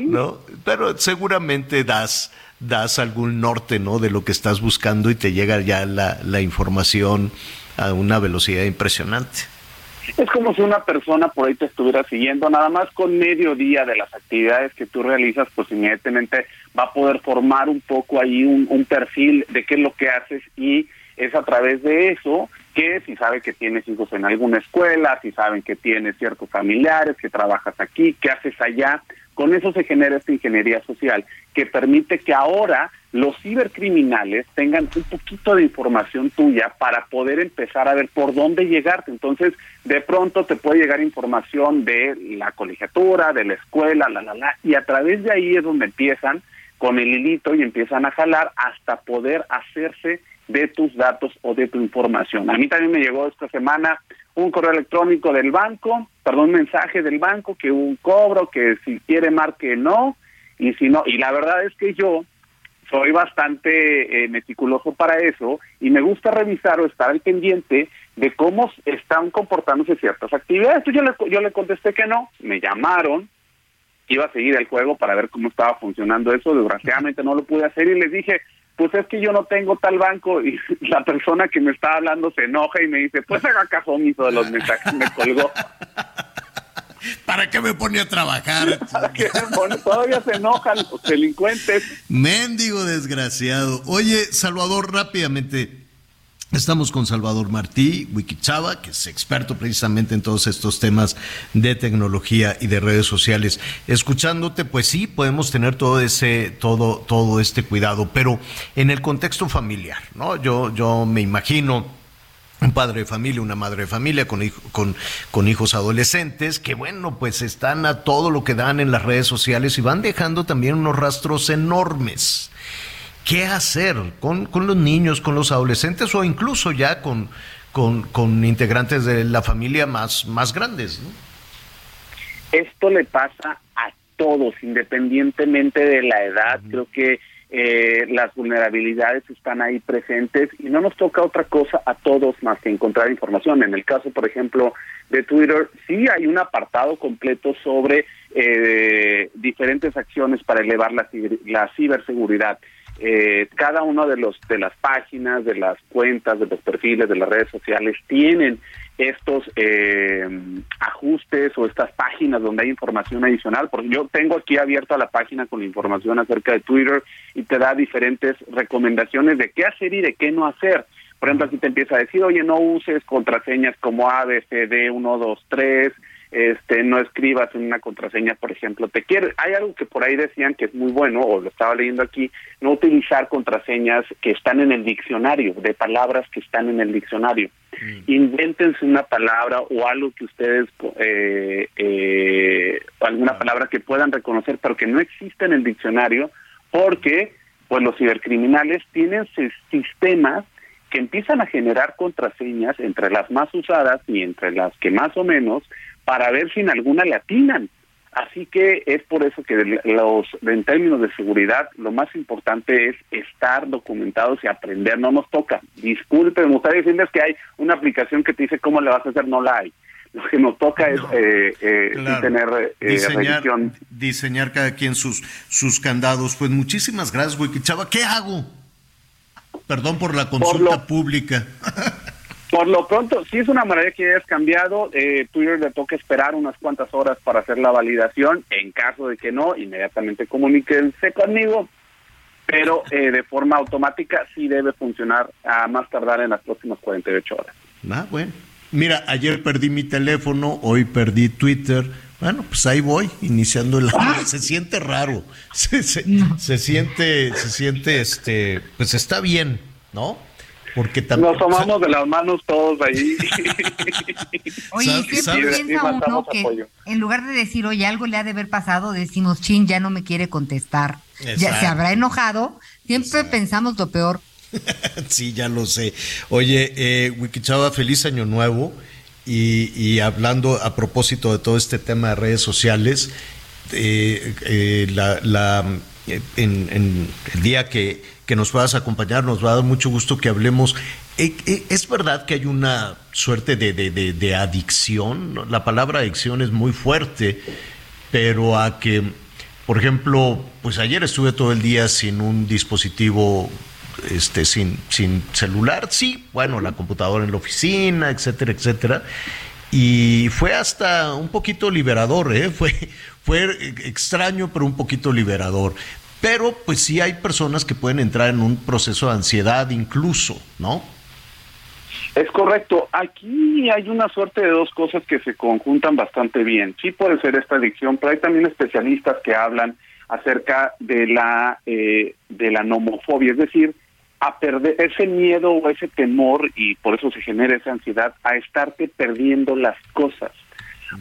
¿No? Pero seguramente das das algún norte, ¿no? De lo que estás buscando y te llega ya la, la información a una velocidad impresionante. Es como si una persona por ahí te estuviera siguiendo, nada más con medio día de las actividades que tú realizas, pues inmediatamente va a poder formar un poco ahí un, un perfil de qué es lo que haces y es a través de eso que si sabe que tienes hijos en alguna escuela, si saben que tienes ciertos familiares, que trabajas aquí, que haces allá, con eso se genera esta ingeniería social que permite que ahora los cibercriminales tengan un poquito de información tuya para poder empezar a ver por dónde llegarte. Entonces, de pronto te puede llegar información de la colegiatura, de la escuela, la, la, la, y a través de ahí es donde empiezan con el hilito y empiezan a jalar hasta poder hacerse de tus datos o de tu información. A mí también me llegó esta semana un correo electrónico del banco, perdón, un mensaje del banco que un cobro, que si quiere marque no, y si no, y la verdad es que yo soy bastante eh, meticuloso para eso y me gusta revisar o estar al pendiente de cómo están comportándose ciertas actividades. Yo le, yo le contesté que no, me llamaron, iba a seguir el juego para ver cómo estaba funcionando eso, desgraciadamente no lo pude hacer y les dije, pues es que yo no tengo tal banco y la persona que me está hablando se enoja y me dice, pues haga cajón hizo de los mensajes, me colgó. ¿Para qué me pone a trabajar? Todavía se enojan los delincuentes. Méndigo desgraciado. Oye, Salvador, rápidamente. Estamos con Salvador Martí, Wikichava, que es experto precisamente en todos estos temas de tecnología y de redes sociales. Escuchándote, pues sí, podemos tener todo ese, todo, todo este cuidado, pero en el contexto familiar, ¿no? Yo, yo me imagino un padre de familia, una madre de familia con, con, con, hijos adolescentes que, bueno, pues están a todo lo que dan en las redes sociales y van dejando también unos rastros enormes. ¿Qué hacer con, con los niños, con los adolescentes o incluso ya con, con, con integrantes de la familia más, más grandes? ¿no? Esto le pasa a todos, independientemente de la edad. Creo que eh, las vulnerabilidades están ahí presentes y no nos toca otra cosa a todos más que encontrar información. En el caso, por ejemplo, de Twitter, sí hay un apartado completo sobre eh, diferentes acciones para elevar la, la ciberseguridad. Eh, cada una de los de las páginas, de las cuentas, de los perfiles, de las redes sociales tienen estos eh, ajustes o estas páginas donde hay información adicional. Porque yo tengo aquí abierta la página con la información acerca de Twitter y te da diferentes recomendaciones de qué hacer y de qué no hacer. Por ejemplo, aquí te empieza a decir, oye, no uses contraseñas como ABCD 123, este, no escribas en una contraseña, por ejemplo, te quiere, hay algo que por ahí decían que es muy bueno, o lo estaba leyendo aquí, no utilizar contraseñas que están en el diccionario, de palabras que están en el diccionario. Mm. Invéntense una palabra o algo que ustedes, eh, eh, alguna palabra que puedan reconocer, pero que no existe en el diccionario, porque pues los cibercriminales tienen sistemas que empiezan a generar contraseñas entre las más usadas y entre las que más o menos para ver si en alguna le atinan. Así que es por eso que los, en términos de seguridad, lo más importante es estar documentados y aprender. No nos toca. Disculpen, me gustaría decirles que hay una aplicación que te dice cómo le vas a hacer, no la hay. Lo que nos toca es eh, eh, Claro. tener eh, diseñar, revisión. diseñar cada quien sus, sus candados. Pues muchísimas gracias, Wikichava. ¿Qué hago? Perdón por la consulta pública. Por lo pronto, si es una manera que hayas cambiado, eh, Twitter le toca esperar unas cuantas horas para hacer la validación. En caso de que no, inmediatamente comuníquense conmigo. Pero eh, de forma automática sí debe funcionar a más tardar en las próximas 48 horas. Ah, bueno. Mira, ayer perdí mi teléfono, hoy perdí Twitter. Bueno, pues ahí voy, iniciando el año. Se siente raro. Se, se- se siente, se siente, este, pues está bien, ¿no? Porque también. Nos tomamos de las manos todos ahí. Oye, ¿Sabes- siempre sabes? piensa Y uno que apoyo. en lugar de decir, oye, algo le ha de haber pasado, decimos, chin, ya no me quiere contestar. Ya se habrá enojado. Siempre pensamos lo peor. Sí, ya lo sé. Oye, eh, Wikichava, feliz año nuevo. Y, y hablando a propósito de todo este tema de redes sociales, eh, eh, la, la, eh, en, en el día que, que nos puedas acompañar, nos va a dar mucho gusto que hablemos. Eh, eh, ¿Es verdad que hay una suerte de, de- de- adicción? La palabra adicción es muy fuerte, pero a que, por ejemplo, pues ayer estuve todo el día sin un dispositivo este, sin, sin celular, sí, bueno, la computadora en la oficina, etcétera, etcétera. Y fue hasta un poquito liberador, ¿eh? fue, fue extraño, pero un poquito liberador. Pero pues sí hay personas que pueden entrar en un proceso de ansiedad incluso, ¿no? Es correcto. Aquí hay una suerte de dos cosas que se conjuntan bastante bien. Sí puede ser esta adicción, pero hay también especialistas que hablan acerca de la eh, de la nomofobia, es decir, a perder ese miedo o ese temor y por eso se genera esa ansiedad a estarte perdiendo las cosas.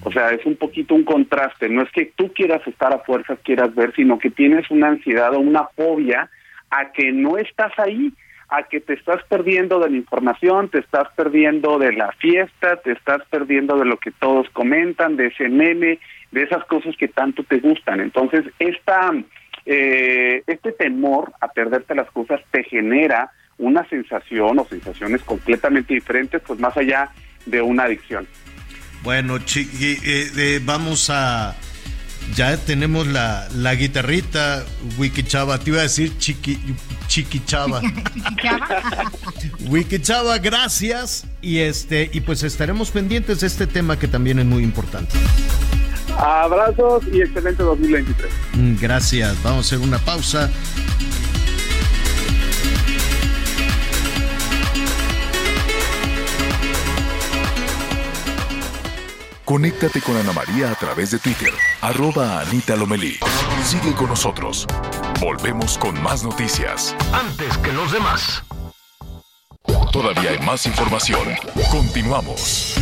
O sea, es un poquito un contraste. No es que tú quieras estar a fuerzas, quieras ver, sino que tienes una ansiedad o una fobia a que no estás ahí, a que te estás perdiendo de la información, te estás perdiendo de la fiesta, te estás perdiendo de lo que todos comentan, de ese meme, de esas cosas que tanto te gustan. Entonces, esta, eh, este temor a perderte las cosas te genera una sensación o sensaciones completamente diferentes, pues más allá de una adicción. Bueno, chiqui, eh, eh, vamos a... Ya tenemos la, la guitarrita, Wiki Chava. Te iba a decir Chiqui, Chiqui Chava. Wiki Chava, gracias. Y, este, y pues estaremos pendientes de este tema que también es muy importante. Abrazos y excelente 2023. Mm, Gracias. Vamos a hacer una pausa. Conéctate con Ana María a través de Twitter, arroba Anita Lomelí. Sigue con nosotros. Volvemos con más noticias. Antes que los demás. Todavía hay más información. Continuamos.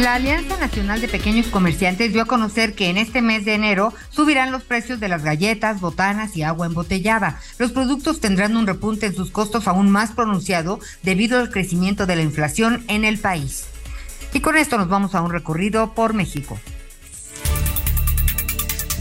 La Alianza Nacional de Pequeños Comerciantes dio a conocer que en este mes de enero subirán los precios de las galletas, botanas y agua embotellada. Los productos tendrán un repunte en sus costos aún más pronunciado debido al crecimiento de la inflación en el país. Y con esto nos vamos a un recorrido por México.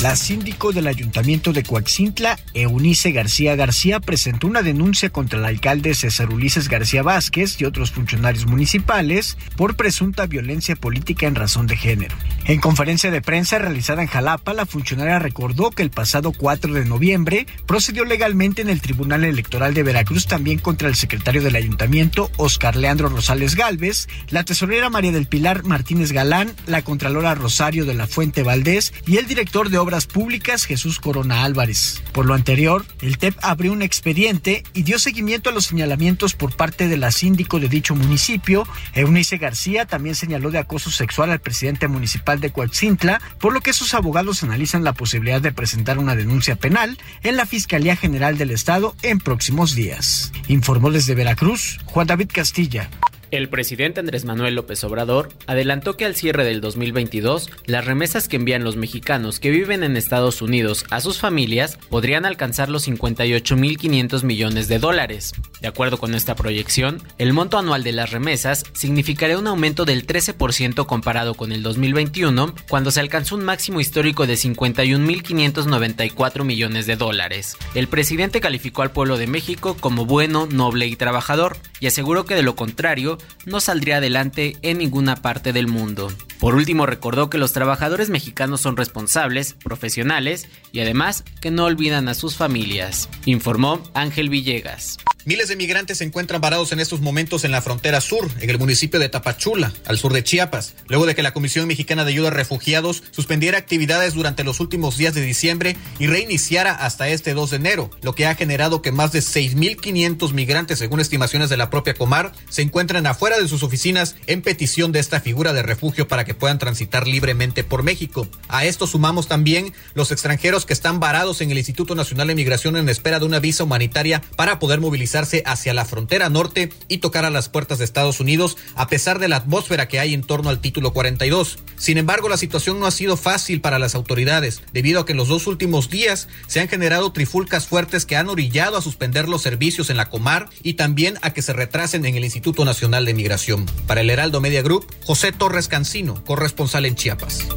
La síndico del Ayuntamiento de Coaxintla, Eunice García García, presentó una denuncia contra el alcalde César Ulises García Vázquez y otros funcionarios municipales por presunta violencia política en razón de género. En conferencia de prensa realizada en Jalapa, la funcionaria recordó que el pasado 4 de noviembre procedió legalmente en el Tribunal Electoral de Veracruz también contra el secretario del ayuntamiento, Oscar Leandro Rosales Galvez, la tesorera María del Pilar Martínez Galán, la contralora Rosario de la Fuente Valdés y el director de Obras Públicas Jesús Corona Álvarez. Por lo anterior, el TEP abrió un expediente y dio seguimiento a los señalamientos por parte de la síndico de dicho municipio. Eunice García también señaló de acoso sexual al presidente municipal de Coatzintla, por lo que sus abogados analizan la posibilidad de presentar una denuncia penal en la Fiscalía General del Estado en próximos días. Informó desde Veracruz Juan David Castilla. El presidente Andrés Manuel López Obrador adelantó que al cierre del 2022, las remesas que envían los mexicanos que viven en Estados Unidos a sus familias podrían alcanzar los 58.500 millones de dólares. De acuerdo con esta proyección, el monto anual de las remesas significaría un aumento del 13% comparado con el 2021, cuando se alcanzó un máximo histórico de 51.594 millones de dólares. El presidente calificó al pueblo de México como bueno, noble y trabajador, y aseguró que de lo contrario, no saldría adelante en ninguna parte del mundo. Por último, recordó que los trabajadores mexicanos son responsables, profesionales y además que no olvidan a sus familias, informó Ángel Villegas. Miles de migrantes se encuentran varados en estos momentos en la frontera sur, en el municipio de Tapachula, al sur de Chiapas, luego de que la Comisión Mexicana de Ayuda a Refugiados suspendiera actividades durante los últimos días de diciembre y reiniciara hasta este 2 de enero, lo que ha generado que más de 6.500 migrantes, según estimaciones de la propia Comar, se encuentran afuera de sus oficinas en petición de esta figura de refugio para que puedan transitar libremente por México. A esto sumamos también los extranjeros que están varados en el Instituto Nacional de Migración en espera de una visa humanitaria para poder hacia la frontera norte y tocar a las puertas de Estados Unidos, a pesar de la atmósfera que hay en torno al título 42. Sin embargo, la situación no ha sido fácil para las autoridades, debido a que en los dos últimos días se han generado trifulcas fuertes que han orillado a suspender los servicios en la Comar y también a que se retrasen en el Instituto Nacional de Migración. Para el Heraldo Media Group, José Torres Cancino, corresponsal en Chiapas.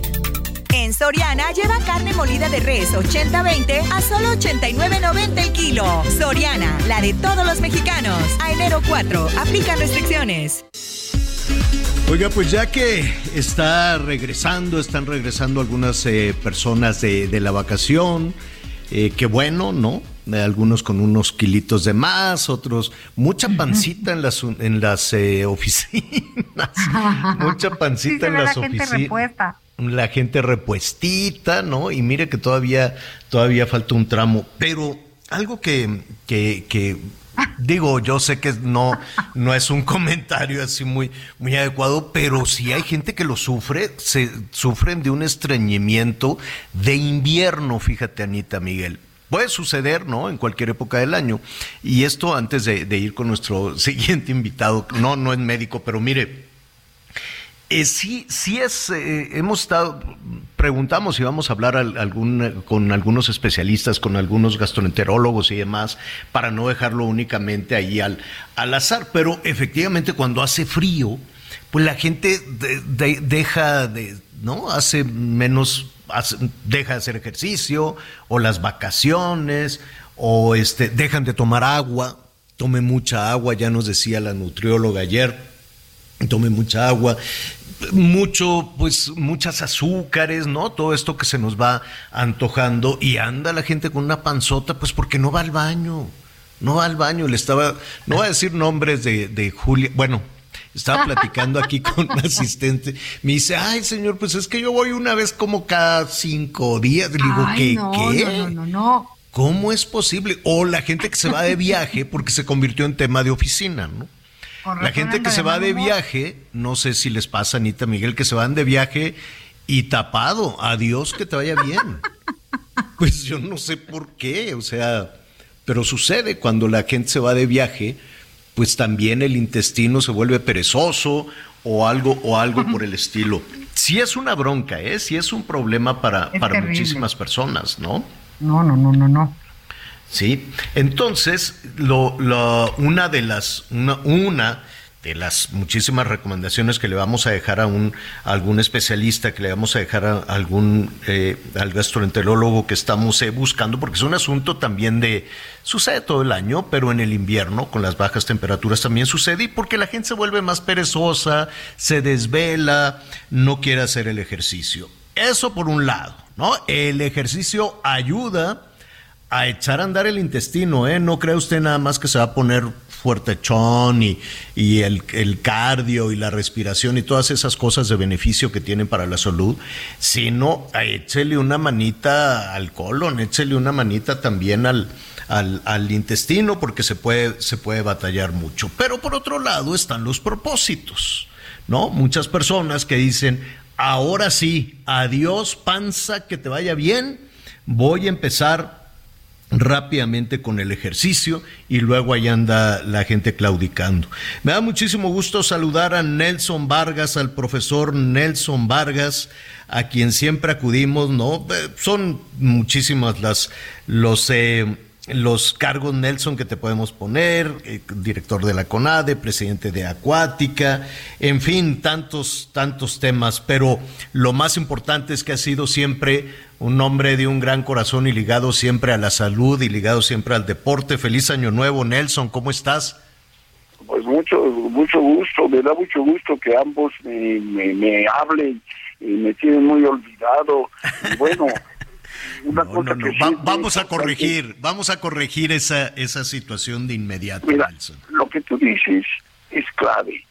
En Soriana lleva carne molida de res 80-20 a solo 89.90 el kilo. Soriana, la de todos los mexicanos. A enero 4, aplican restricciones. Oiga, pues ya que está regresando, están regresando algunas eh, personas de, de, la vacación, eh, qué bueno, ¿no? Algunos con unos kilitos de más, otros mucha pancita en las en las eh, oficinas, mucha pancita sí, en las la gente oficinas repuesta. La gente repuestita, ¿no? Y mire que todavía, todavía falta un tramo. Pero algo que, que, que digo, yo sé que no, no es un comentario así muy, muy adecuado, pero si hay gente que lo sufre, se sufren de un estreñimiento de invierno, fíjate, Anita Miguel. Puede suceder, ¿no? En cualquier época del año. Y esto antes de, ir con nuestro siguiente invitado, no, no es médico, pero mire, eh, sí, sí es, eh, hemos estado, preguntamos si vamos a hablar algún, con algunos especialistas, con algunos gastroenterólogos y demás, para no dejarlo únicamente ahí al, al azar, pero efectivamente cuando hace frío, pues la gente deja de, ¿no? Hace menos, deja de hacer ejercicio, o las vacaciones, o este, dejan de tomar agua, tome mucha agua, ya nos decía la nutrióloga ayer, tome mucha agua, mucho, pues muchas azúcares, ¿no? Todo esto que se nos va antojando y anda la gente con una panzota, pues porque no va al baño, no va al baño, le estaba, no voy a decir nombres de, de Julia, bueno, estaba platicando aquí con un asistente, me dice, ay señor, pues es que yo voy una vez como cada cinco días, le digo, ¿qué? ¿qué? No, no, no, ¿Cómo es posible? O la gente que se va de viaje porque se convirtió en tema de oficina, ¿no? La gente que se va de viaje, no sé si les pasa, Anita Miguel, que se van de viaje y tapado. Adiós, que te vaya bien. Pues yo no sé por qué, o sea, pero sucede cuando la gente se va de viaje, pues también el intestino se vuelve perezoso o algo o algo por el estilo. Sí es una bronca, ¿eh? Sí es un problema para, para muchísimas personas, ¿no? No, no, no, no, no. Sí, entonces lo, una de las una, de las muchísimas recomendaciones que le vamos a dejar a un algún especialista, que le vamos a dejar a algún eh, al gastroenterólogo que estamos eh, buscando, porque es un asunto también de sucede todo el año, pero en el invierno con las bajas temperaturas también sucede y porque la gente se vuelve más perezosa, se desvela, no quiere hacer el ejercicio. Eso por un lado, ¿no? El ejercicio ayuda a echar a andar el intestino, ¿eh? No cree usted nada más que se va a poner fuertechón y, y el, el, cardio y la respiración y todas esas cosas de beneficio que tienen para la salud, sino échele una manita al colon, échele una manita también al, al, al, intestino porque se puede, se puede batallar mucho. Pero por otro lado están los propósitos, ¿no? Muchas personas que dicen, ahora sí, adiós panza, que te vaya bien, voy a empezar rápidamente con el ejercicio y luego ahí anda la gente claudicando. Me da muchísimo gusto saludar a Nelson Vargas, al profesor Nelson Vargas, a quien siempre acudimos, ¿no? Eh, son muchísimas las los eh, los cargos, Nelson, que te podemos poner, eh, director de la CONADE, presidente de Acuática, en fin, tantos, tantos temas, pero lo más importante es que ha sido siempre un hombre de un gran corazón y ligado siempre a la salud y ligado siempre al deporte. Feliz año nuevo, Nelson, ¿cómo estás? Pues mucho, mucho gusto, me da mucho gusto que ambos me, me hablen y me tienen muy olvidado. Y bueno, vamos a corregir, vamos a corregir esa, esa situación de inmediato, Lo que tú dices es clave.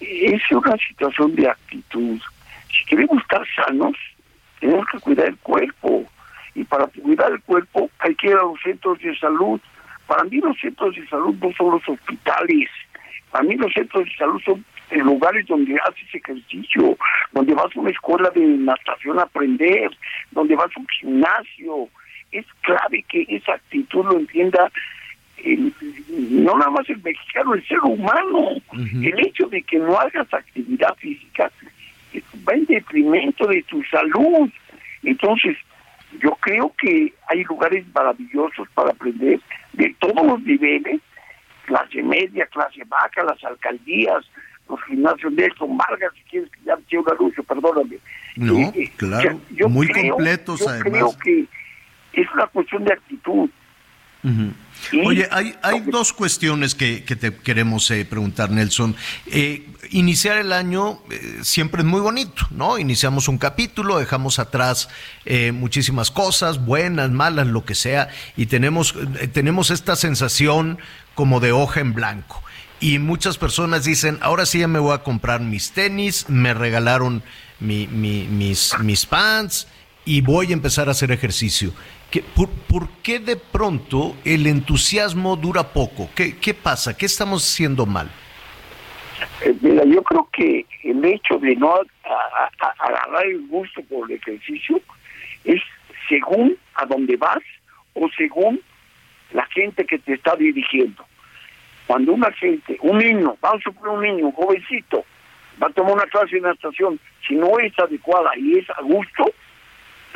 Es una situación de actitud. Si queremos estar sanos, tenemos que cuidar el cuerpo. Y para cuidar el cuerpo hay que ir a los centros de salud. Para mí los centros de salud no son los hospitales. Para mí los centros de salud son en lugares donde haces ejercicio, donde vas a una escuela de natación a aprender, donde vas a un gimnasio. Es clave que esa actitud lo entienda no nada más el mexicano, el ser humano. El hecho de que no hagas actividad física va en detrimento de tu salud. Entonces, yo creo que hay lugares maravillosos para aprender de todos los niveles, clase media, clase baja, las alcaldías, los gimnasios Nelson Vargas, si quieres que ya sea un anuncio, perdóname. No, eh, eh, claro, muy completos yo creo que es una cuestión de actitud. Oye, hay, hay dos cuestiones que, que te queremos eh, preguntar, Nelson. iniciar el año siempre es muy bonito, ¿no? Iniciamos un capítulo, dejamos atrás muchísimas cosas, buenas, malas, lo que sea, y tenemos, tenemos esta sensación como de hoja en blanco y muchas personas dicen, ahora sí ya me voy a comprar mis tenis, me regalaron mi, mis, mis pants y voy a empezar a hacer ejercicio. ¿Qué, por, qué de pronto el entusiasmo dura poco? ¿Qué, pasa? ¿Qué estamos haciendo mal? Eh, mira, yo creo que el hecho de no agarrar el gusto por el ejercicio es según a dónde vas o según la gente que te está dirigiendo. Cuando una gente, un niño, vamos a poner un niño, un jovencito, va a tomar una clase de natación, si no es adecuada y es a gusto,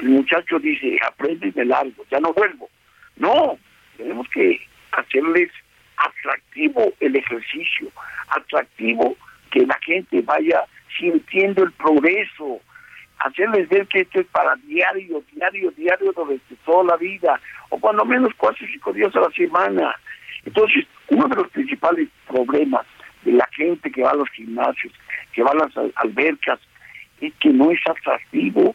el muchacho dice, aprende de largo, ya no vuelvo. No, tenemos que hacerles atractivo el ejercicio, atractivo que la gente vaya sintiendo el progreso, hacerles ver que esto es para diario, diario, diario durante toda la vida, o cuando menos cuatro o cinco días a la semana. Entonces, uno de los principales problemas de la gente que va a los gimnasios, que va a las albercas, es que no es atractivo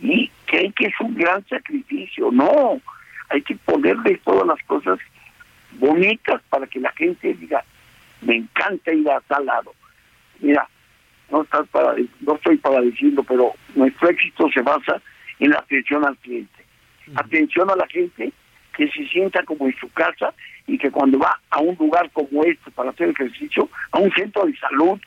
y creen que es un gran sacrificio. No, hay que ponerle todas las cosas bonitas para que la gente diga, me encanta ir a tal lado. Mira, no, estás para, no estoy para decirlo, pero nuestro éxito se basa en la atención al cliente. Atención a la gente que se sienta como en su casa y que cuando va a un lugar como este para hacer ejercicio, a un centro de salud,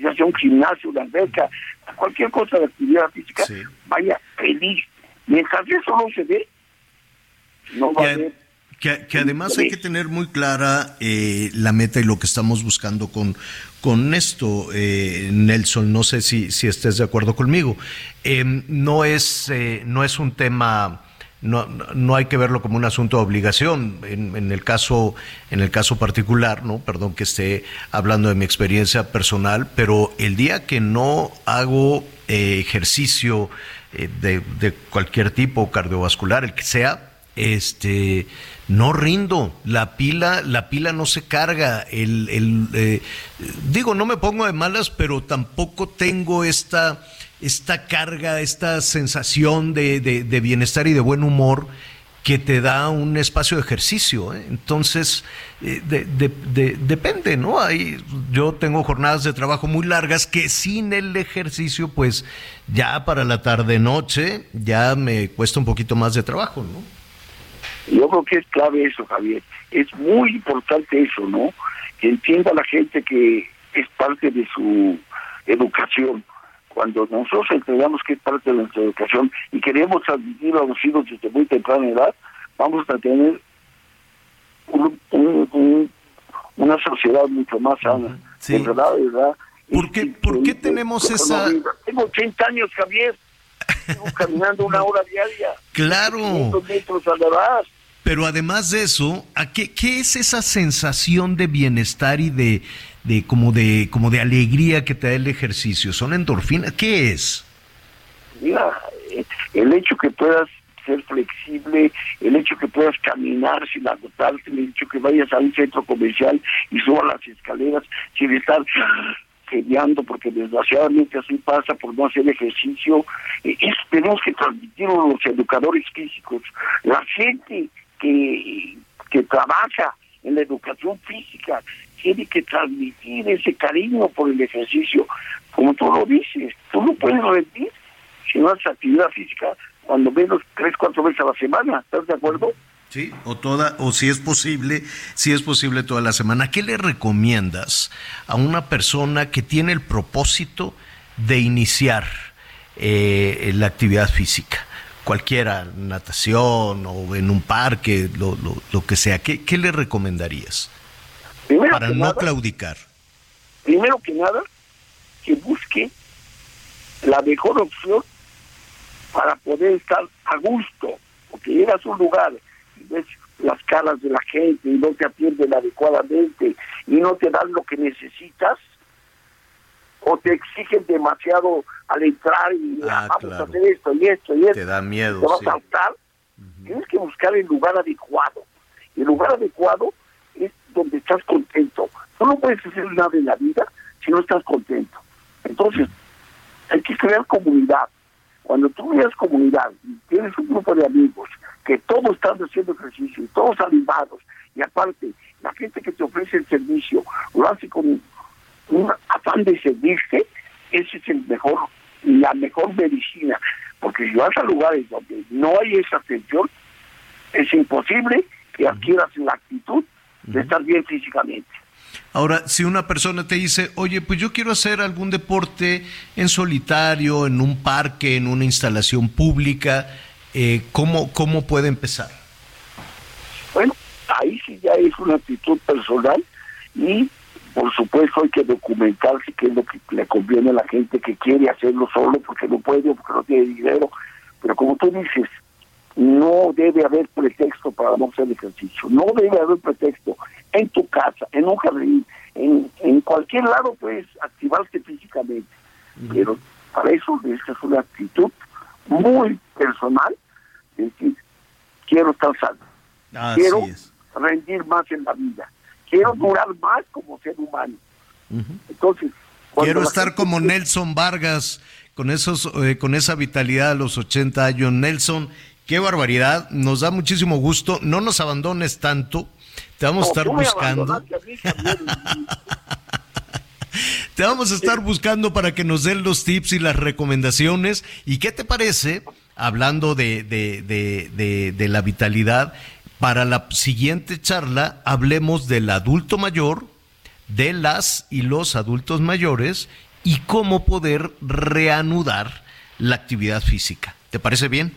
ya sea un gimnasio, una alberca, cualquier cosa de actividad física, vaya feliz. Mientras eso no se ve, no va a haber que, que, además hay que tener muy clara eh, la meta y lo que estamos buscando con, con esto, eh, Nelson. No sé si, si estés de acuerdo conmigo. Eh, no, es, no es un tema. No, no hay que verlo como un asunto de obligación. En, en, el caso, en el caso particular, no, perdón que esté hablando de mi experiencia personal, pero el día que no hago ejercicio de, de cualquier tipo, cardiovascular, el que sea, este no rindo, la pila, la pila no se carga, el, el eh, digo, no me pongo de malas, pero tampoco tengo esta, esta carga, esta sensación de, de, bienestar y de buen humor que te da un espacio de ejercicio. ¿eh? Entonces, eh, de, depende, ¿no? Hay, yo tengo jornadas de trabajo muy largas que sin el ejercicio, pues ya para la tarde-noche ya me cuesta un poquito más de trabajo, ¿no? Yo creo que es clave eso, Javier. Es muy importante eso, ¿no? Que entienda la gente que es parte de su educación. Cuando nosotros entregamos que es parte de nuestra educación y queremos transmitir a los hijos desde muy temprana edad, vamos a tener una sociedad mucho más sana. Sí. verdad, verdad. ¿Por qué, ¿por qué tenemos esa...? Tengo 80 años, Javier. Caminando una hora diaria. Claro. metros a la pero además de eso, ¿a qué, qué es esa sensación de bienestar y de, de, como de como de alegría que te da el ejercicio? ¿Son endorfinas? ¿Qué es? Mira, el hecho que puedas ser flexible, el hecho que puedas caminar sin agotarte, el hecho que vayas a un centro comercial y subas las escaleras sin estar geniando, porque desgraciadamente así pasa por no hacer ejercicio. Eh, es, tenemos que transmitirlo los educadores físicos. La gente que, que trabaja en la educación física tiene que transmitir ese cariño por el ejercicio, como tú lo dices, tú no puedes rendir si no haces actividad física cuando menos tres, cuatro veces a la semana, ¿estás de acuerdo? Sí, o toda, o si es posible, si es posible toda la semana. ¿Qué le recomiendas a una persona que tiene el propósito de iniciar eh, la actividad física? cualquiera, natación o en un parque, lo, lo, lo que sea, ¿qué, ¿qué, le recomendarías para no claudicar? Primero que nada, que busque la mejor opción para poder estar a gusto, porque llegas a un lugar y ves las caras de la gente y no te atienden adecuadamente y no te dan lo que necesitas, o te exigen demasiado al entrar y ah, vamos a hacer esto y esto y esto. Te da miedo. Te vas a saltar. Tienes que buscar el lugar adecuado. El lugar adecuado donde estás contento. Tú no puedes hacer nada en la vida si no estás contento. Entonces, hay que crear comunidad. Cuando tú creas comunidad y tienes un grupo de amigos que todos están haciendo ejercicio y todos animados, y aparte, la gente que te ofrece el servicio lo hace con un afán de servirse, ese es el mejor, la mejor medicina. Porque si vas a lugares donde no hay esa atención, es imposible que adquieras la actitud de estar bien físicamente. Ahora, si una persona te dice, oye, pues yo quiero hacer algún deporte en solitario, en un parque, en una instalación pública, eh, ¿cómo, ¿cómo puede empezar? ahí sí ya es una actitud personal y por supuesto hay que documentarse qué es lo que le conviene a la gente que quiere hacerlo solo porque no puede o porque no tiene dinero. Pero como tú dices, no debe haber pretexto para no hacer ejercicio. No debe haber pretexto en tu casa, en un jardín, en, en cualquier lado puedes activarte físicamente. Pero para eso es una actitud muy personal, es decir, quiero estar sano, Así quiero es. rendir más en la vida, quiero durar más como ser humano. Entonces, Quiero estar gente como Nelson Vargas, con esos, eh, con esa vitalidad a los 80 años. Nelson, qué barbaridad, nos da muchísimo gusto. No nos abandones tanto. Te vamos a estar buscando. a mí, Te vamos a estar buscando para que nos den los tips y las recomendaciones. ¿Y qué te parece, hablando de, de, de, de, de la vitalidad, para la siguiente charla hablemos del adulto mayor, de las y los adultos mayores y cómo poder reanudar la actividad física? ¿Te parece bien?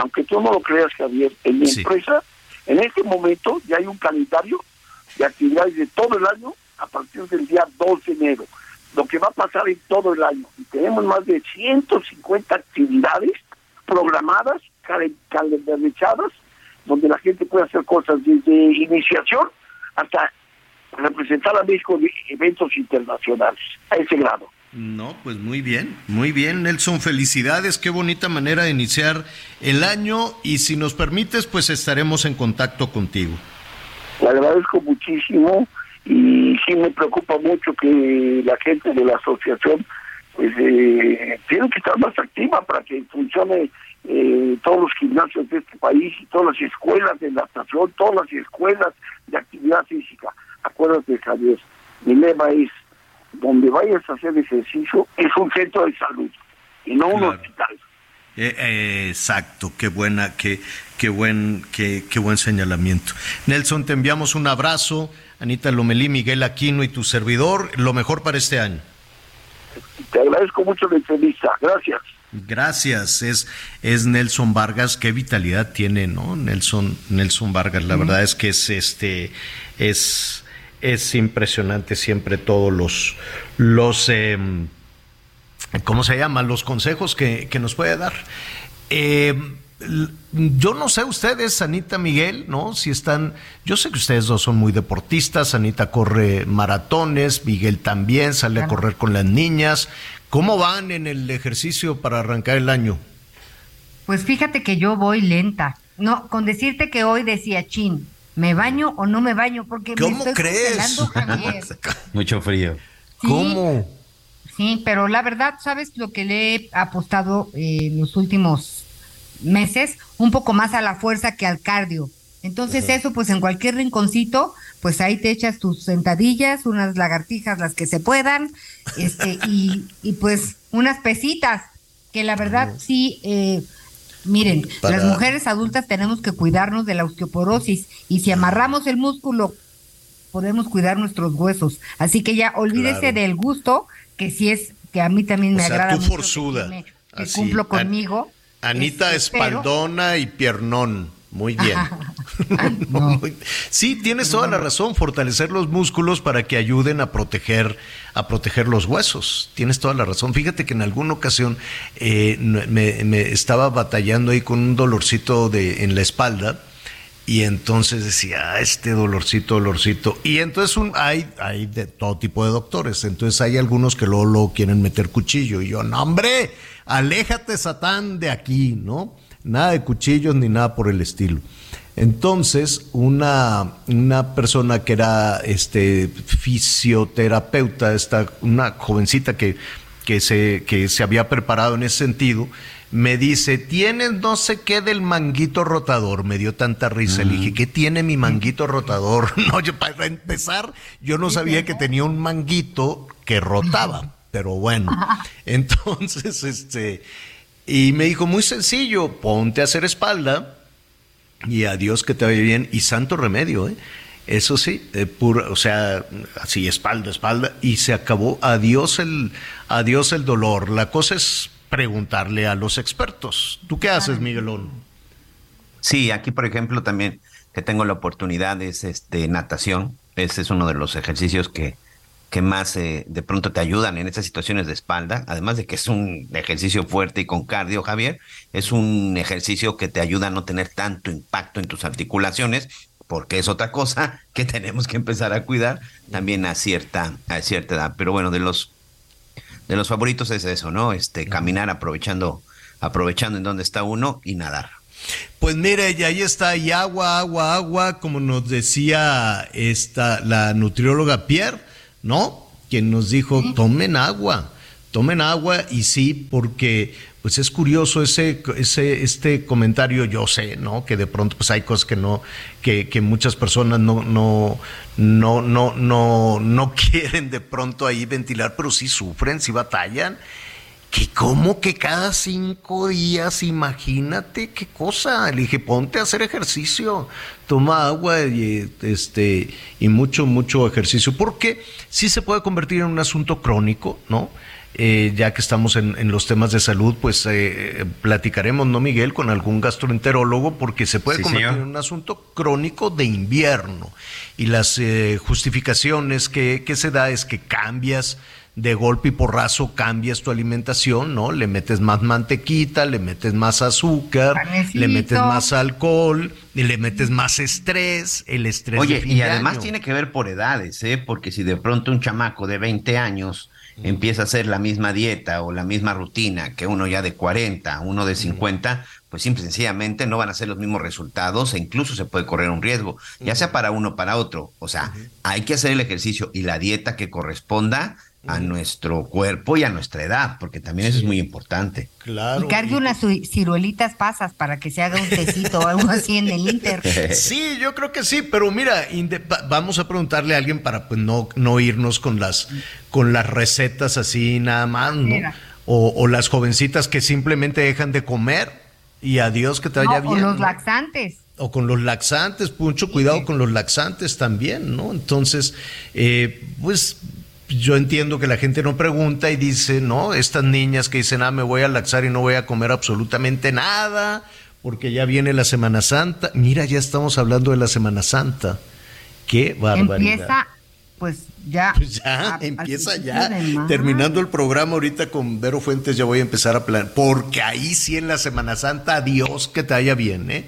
Aunque tú no lo creas, Javier, en mi Sí. empresa, en este momento ya hay un calendario de actividades de todo el año a partir del día 2 de enero. Lo que va a pasar en todo el año. Y tenemos más de 150 actividades programadas, cal- calendarizadas, donde la gente puede hacer cosas desde iniciación hasta representar a México en eventos internacionales, a ese grado. No, pues muy bien, muy bien, Nelson, felicidades, qué bonita manera de iniciar el año y si nos permites, pues estaremos en contacto contigo. Le agradezco muchísimo y sí me preocupa mucho que la gente de la asociación pues eh, tiene que estar más activa para que funcione eh, todos los gimnasios de este país y todas las escuelas de natación, todas las escuelas de actividad física. Acuérdate, Javier, mi lema es, donde vayas a hacer ejercicio es un centro de salud y no un hospital. Eh, eh, exacto, qué buena, qué, qué buen, qué, qué buen señalamiento. Nelson, te enviamos un abrazo, Anita Lomelí, Miguel Aquino y tu servidor, lo mejor para este año. Te agradezco mucho la entrevista. Gracias. Gracias, es, es Nelson Vargas, qué vitalidad tiene, ¿no? Nelson, Nelson Vargas, la verdad es que es este, es, es impresionante siempre todos los, los em, ¿cómo se llama? Los consejos que, que nos puede dar. Eh, l- yo no sé ustedes, Anita Miguel, ¿no? Si están, yo sé que ustedes dos son muy deportistas, Anita corre maratones, Miguel también sale a correr con las niñas. ¿Cómo van en el ejercicio para arrancar el año? Pues fíjate que yo voy lenta. No, con decirte que hoy decía, chin, ¿me baño o no me baño? Porque me ¿Cómo estoy crees? Javier. Mucho frío. Sí. Sí, pero la verdad, ¿sabes lo que le he apostado eh, en los últimos meses? Un poco más a la fuerza que al cardio. Entonces eso, pues en cualquier rinconcito, pues ahí te echas tus sentadillas, unas lagartijas, las que se puedan, este, y, y pues unas pesitas, que la verdad sí, eh, miren, Para- las mujeres adultas tenemos que cuidarnos de la osteoporosis, y si amarramos el músculo, podemos cuidar nuestros huesos. Así que ya olvídese Claro. del gusto, que sí es, que a mí también O me sea, agrada tú mucho, forzuda. que, me- que Así, cumplo An- conmigo. Anita Este, espaldona y piernón. Muy bien. Sí, tienes toda la razón, fortalecer los músculos para que ayuden a proteger, a proteger los huesos. Tienes toda la razón. Fíjate que en alguna ocasión eh, me, me estaba batallando ahí con un dolorcito de, en la espalda. Y entonces decía, "Ah, este dolorcito, dolorcito. Y entonces un, hay, hay de todo tipo de doctores. Entonces hay algunos que luego, luego quieren meter cuchillo. Y yo, no, hombre, aléjate, Satán, de aquí, ¿no? Nada de cuchillos ni nada por el estilo. Entonces, una, una persona que era este, fisioterapeuta, esta, una jovencita que, que, se, que se había preparado en ese sentido, me dice, tienes no sé qué del manguito rotador. Me dio tanta risa. Le dije, ¿qué tiene mi manguito rotador? No, yo para empezar, yo no sabía que tenía un manguito que rotaba. Pero bueno, entonces, este, y me dijo, muy sencillo, ponte a hacer espalda y adiós que te vaya bien. Y santo remedio, ¿eh? Eso sí, eh, pura- o sea, así espalda, espalda, y se acabó. Adiós el, adiós el dolor. La cosa es preguntarle a los expertos. ¿Tú qué haces, Miguelón? Sí, aquí por ejemplo también que tengo la oportunidad es este natación. Ese es uno de los ejercicios que, que más eh, de pronto te ayudan en estas situaciones de espalda, además de que es un ejercicio fuerte y con cardio, Javier, es un ejercicio que te ayuda a no tener tanto impacto en tus articulaciones, porque es otra cosa que tenemos que empezar a cuidar también a cierta, a cierta edad. Pero bueno, de los de los favoritos es eso, ¿no? Este, caminar aprovechando, aprovechando en donde está uno y nadar. Pues mire, y ahí está, y agua, agua, agua, como nos decía esta, la nutrióloga Pierre, ¿no? Quien nos dijo, tomen agua, tomen agua, y sí, porque pues es curioso ese, ese, este comentario, yo sé, ¿no? Que de pronto pues hay cosas que no, que, que muchas personas no, no, no, no, no, no quieren de pronto ahí ventilar, pero sí sufren, sí batallan. Que como que cada cinco días, imagínate qué cosa. Le dije, ponte a hacer ejercicio, toma agua y este y mucho, mucho ejercicio. Porque sí se puede convertir en un asunto crónico, ¿no? Eh, ya que estamos en, en, los temas de salud, pues eh, platicaremos, ¿no, Miguel? Con algún gastroenterólogo, porque se puede Sí, convertir señor. en un asunto crónico de invierno. Y las eh, justificaciones que, que se da es que cambias de golpe y porrazo, cambias tu alimentación, ¿no? Le metes más mantequita, le metes más azúcar, Panecito. le metes más alcohol, y le metes más estrés, el estrés de Oye, fin y de además año. tiene que ver por edades, ¿eh? Porque si de pronto un chamaco de 20 años empieza a hacer la misma dieta o la misma rutina que uno ya de 40, uno de 50, pues simple y sencillamente no van a ser los mismos resultados e incluso se puede correr un riesgo, ya sea para uno o para otro. O sea, hay que hacer el ejercicio y la dieta que corresponda a nuestro cuerpo y a nuestra edad, porque también eso es muy importante. Claro. Y cargue unas ci- ciruelitas pasas para que se haga un tecito o algo así en el Inter. Sí, yo creo que sí, pero mira, vamos a preguntarle a alguien para pues no, no irnos con las con las recetas así nada más, ¿no? O, o las jovencitas que simplemente dejan de comer y adiós que te vaya No, o bien. los ¿no? laxantes. O con los laxantes, pues, mucho cuidado con los laxantes también, ¿no? Entonces, eh, pues yo entiendo que la gente no pregunta y dice, no, estas niñas que dicen, ah, me voy a laxar y no voy a comer absolutamente nada, porque ya viene la Semana Santa. Mira, ya estamos hablando de la Semana Santa. Qué barbaridad. Empieza, pues ya. Pues ya, a- empieza ya. Terminando el programa ahorita con Vero Fuentes ya voy a empezar a planear. Porque ahí sí en la Semana Santa, adiós que te vaya bien, ¿eh?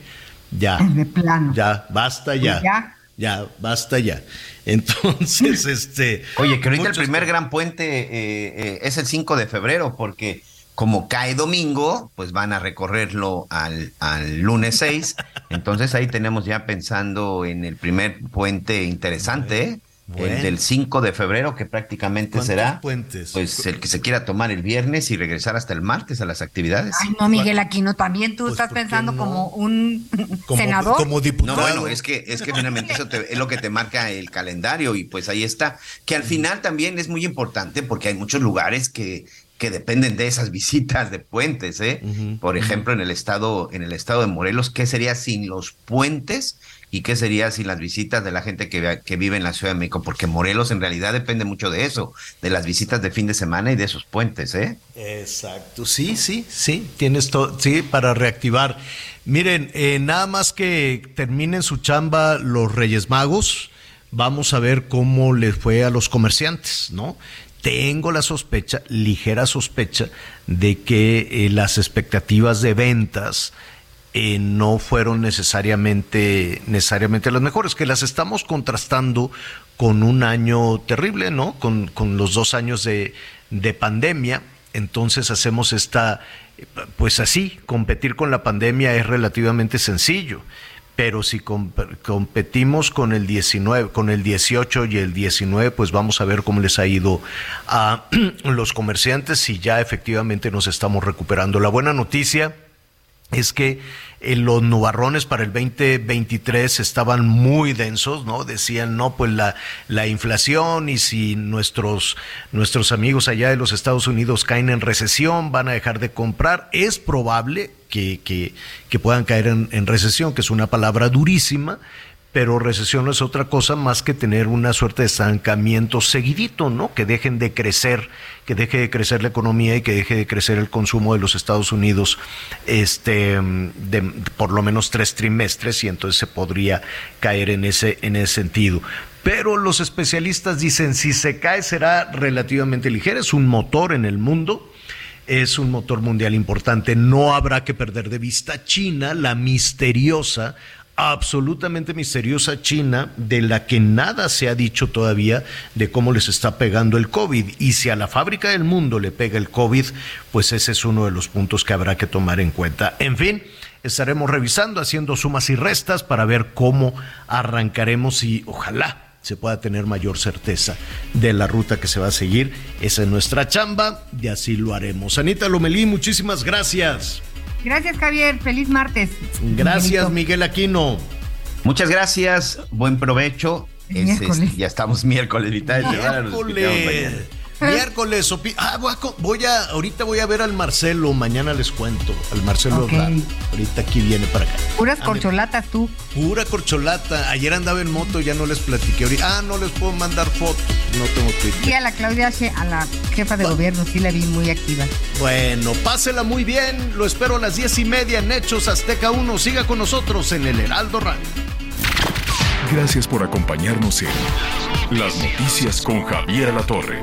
Ya. De plano. Ya, basta ya. Pues ya. Ya, basta ya. Entonces, este. Oye, que ahorita el primer gran puente eh, eh, es el 5 de febrero, porque como cae domingo, pues van a recorrerlo al, al lunes 6. Entonces ahí tenemos ya pensando en el primer puente interesante, ¿eh? Bueno. el del 5 de febrero, que prácticamente ¿Cuántos será puentes? pues el que se quiera tomar el viernes y regresar hasta el martes a las actividades. Ay, no, Miguel Aquino, también tú Pues, estás ¿por qué pensando no? como un Como, senador. como No, diputado. bueno, es que, es que finalmente eso te- es lo que te marca el calendario y pues ahí está. Que al final también es muy importante porque hay muchos lugares que, que dependen de esas visitas de puentes, ¿eh? Por ejemplo, en el estado, en el estado de Morelos, ¿qué sería sin los puentes? ¿Y qué sería sin las visitas de la gente que, vive en la Ciudad de México? Porque Morelos en realidad depende mucho de eso, de las visitas de fin de semana y de esos puentes, ¿eh? Exacto, sí, sí, sí, tienes todo, sí, para reactivar. Miren, eh, nada más que terminen su chamba los Reyes Magos, vamos a ver cómo les fue a los comerciantes, ¿no? Tengo la sospecha, ligera sospecha, de que eh, las expectativas de ventas eh, no fueron necesariamente, necesariamente las mejores, que las estamos contrastando con un año terrible, ¿no? Con, con los dos años de, de pandemia. Entonces hacemos esta, pues así, competir con la pandemia es relativamente sencillo. Pero si com- competimos con el 19, con el 18 y el 19, pues vamos a ver cómo les ha ido a los comerciantes si ya efectivamente nos estamos recuperando. La buena noticia es que eh, los nubarrones para el 2023 estaban muy densos, ¿no? Decían, no, pues la, la inflación y si nuestros, nuestros amigos allá de los Estados Unidos caen en recesión, van a dejar de comprar. Es probable que, que, que puedan caer en, en recesión, que es una palabra durísima, pero recesión no es otra cosa más que tener una suerte de estancamiento seguidito, ¿no? Que dejen de crecer, que deje de crecer la economía y que deje de crecer el consumo de los Estados Unidos, este, de, por lo menos tres trimestres y entonces se podría caer en ese, en ese sentido. Pero los especialistas dicen si se cae será relativamente ligero, es un motor en el mundo es un motor mundial importante. No habrá que perder de vista China, la misteriosa, absolutamente misteriosa China, de la que nada se ha dicho todavía de cómo les está pegando el COVID. Y si a la fábrica del mundo le pega el COVID, pues ese es uno de los puntos que habrá que tomar en cuenta. En fin, estaremos revisando, haciendo sumas y restas para ver cómo arrancaremos y ojalá se pueda tener mayor certeza de la ruta que se va a seguir. Esa es nuestra chamba y así lo haremos. Anita Lomelí, muchísimas gracias. Gracias, Javier. Feliz martes. Gracias, Miguel Aquino. Muchas gracias. Buen provecho. ya estamos miércoles, mitad de semana. Miércoles. Ah, voy a, ahorita voy a ver al Marcelo, mañana les cuento, al Marcelo Ahorita aquí viene para acá. Puras corcholatas tú. Pura corcholata. Ayer andaba en moto, ya no les platiqué. Ahorita, ah, no les puedo mandar fotos, no tengo Twitter. Sí, a la Claudia, a la jefa de gobierno, sí la vi muy activa. Bueno, pásela muy bien. Lo espero a las diez y media en Hechos Azteca 1. Siga con nosotros en el Heraldo Radio. Gracias por acompañarnos en Las Noticias con Javier La Torre.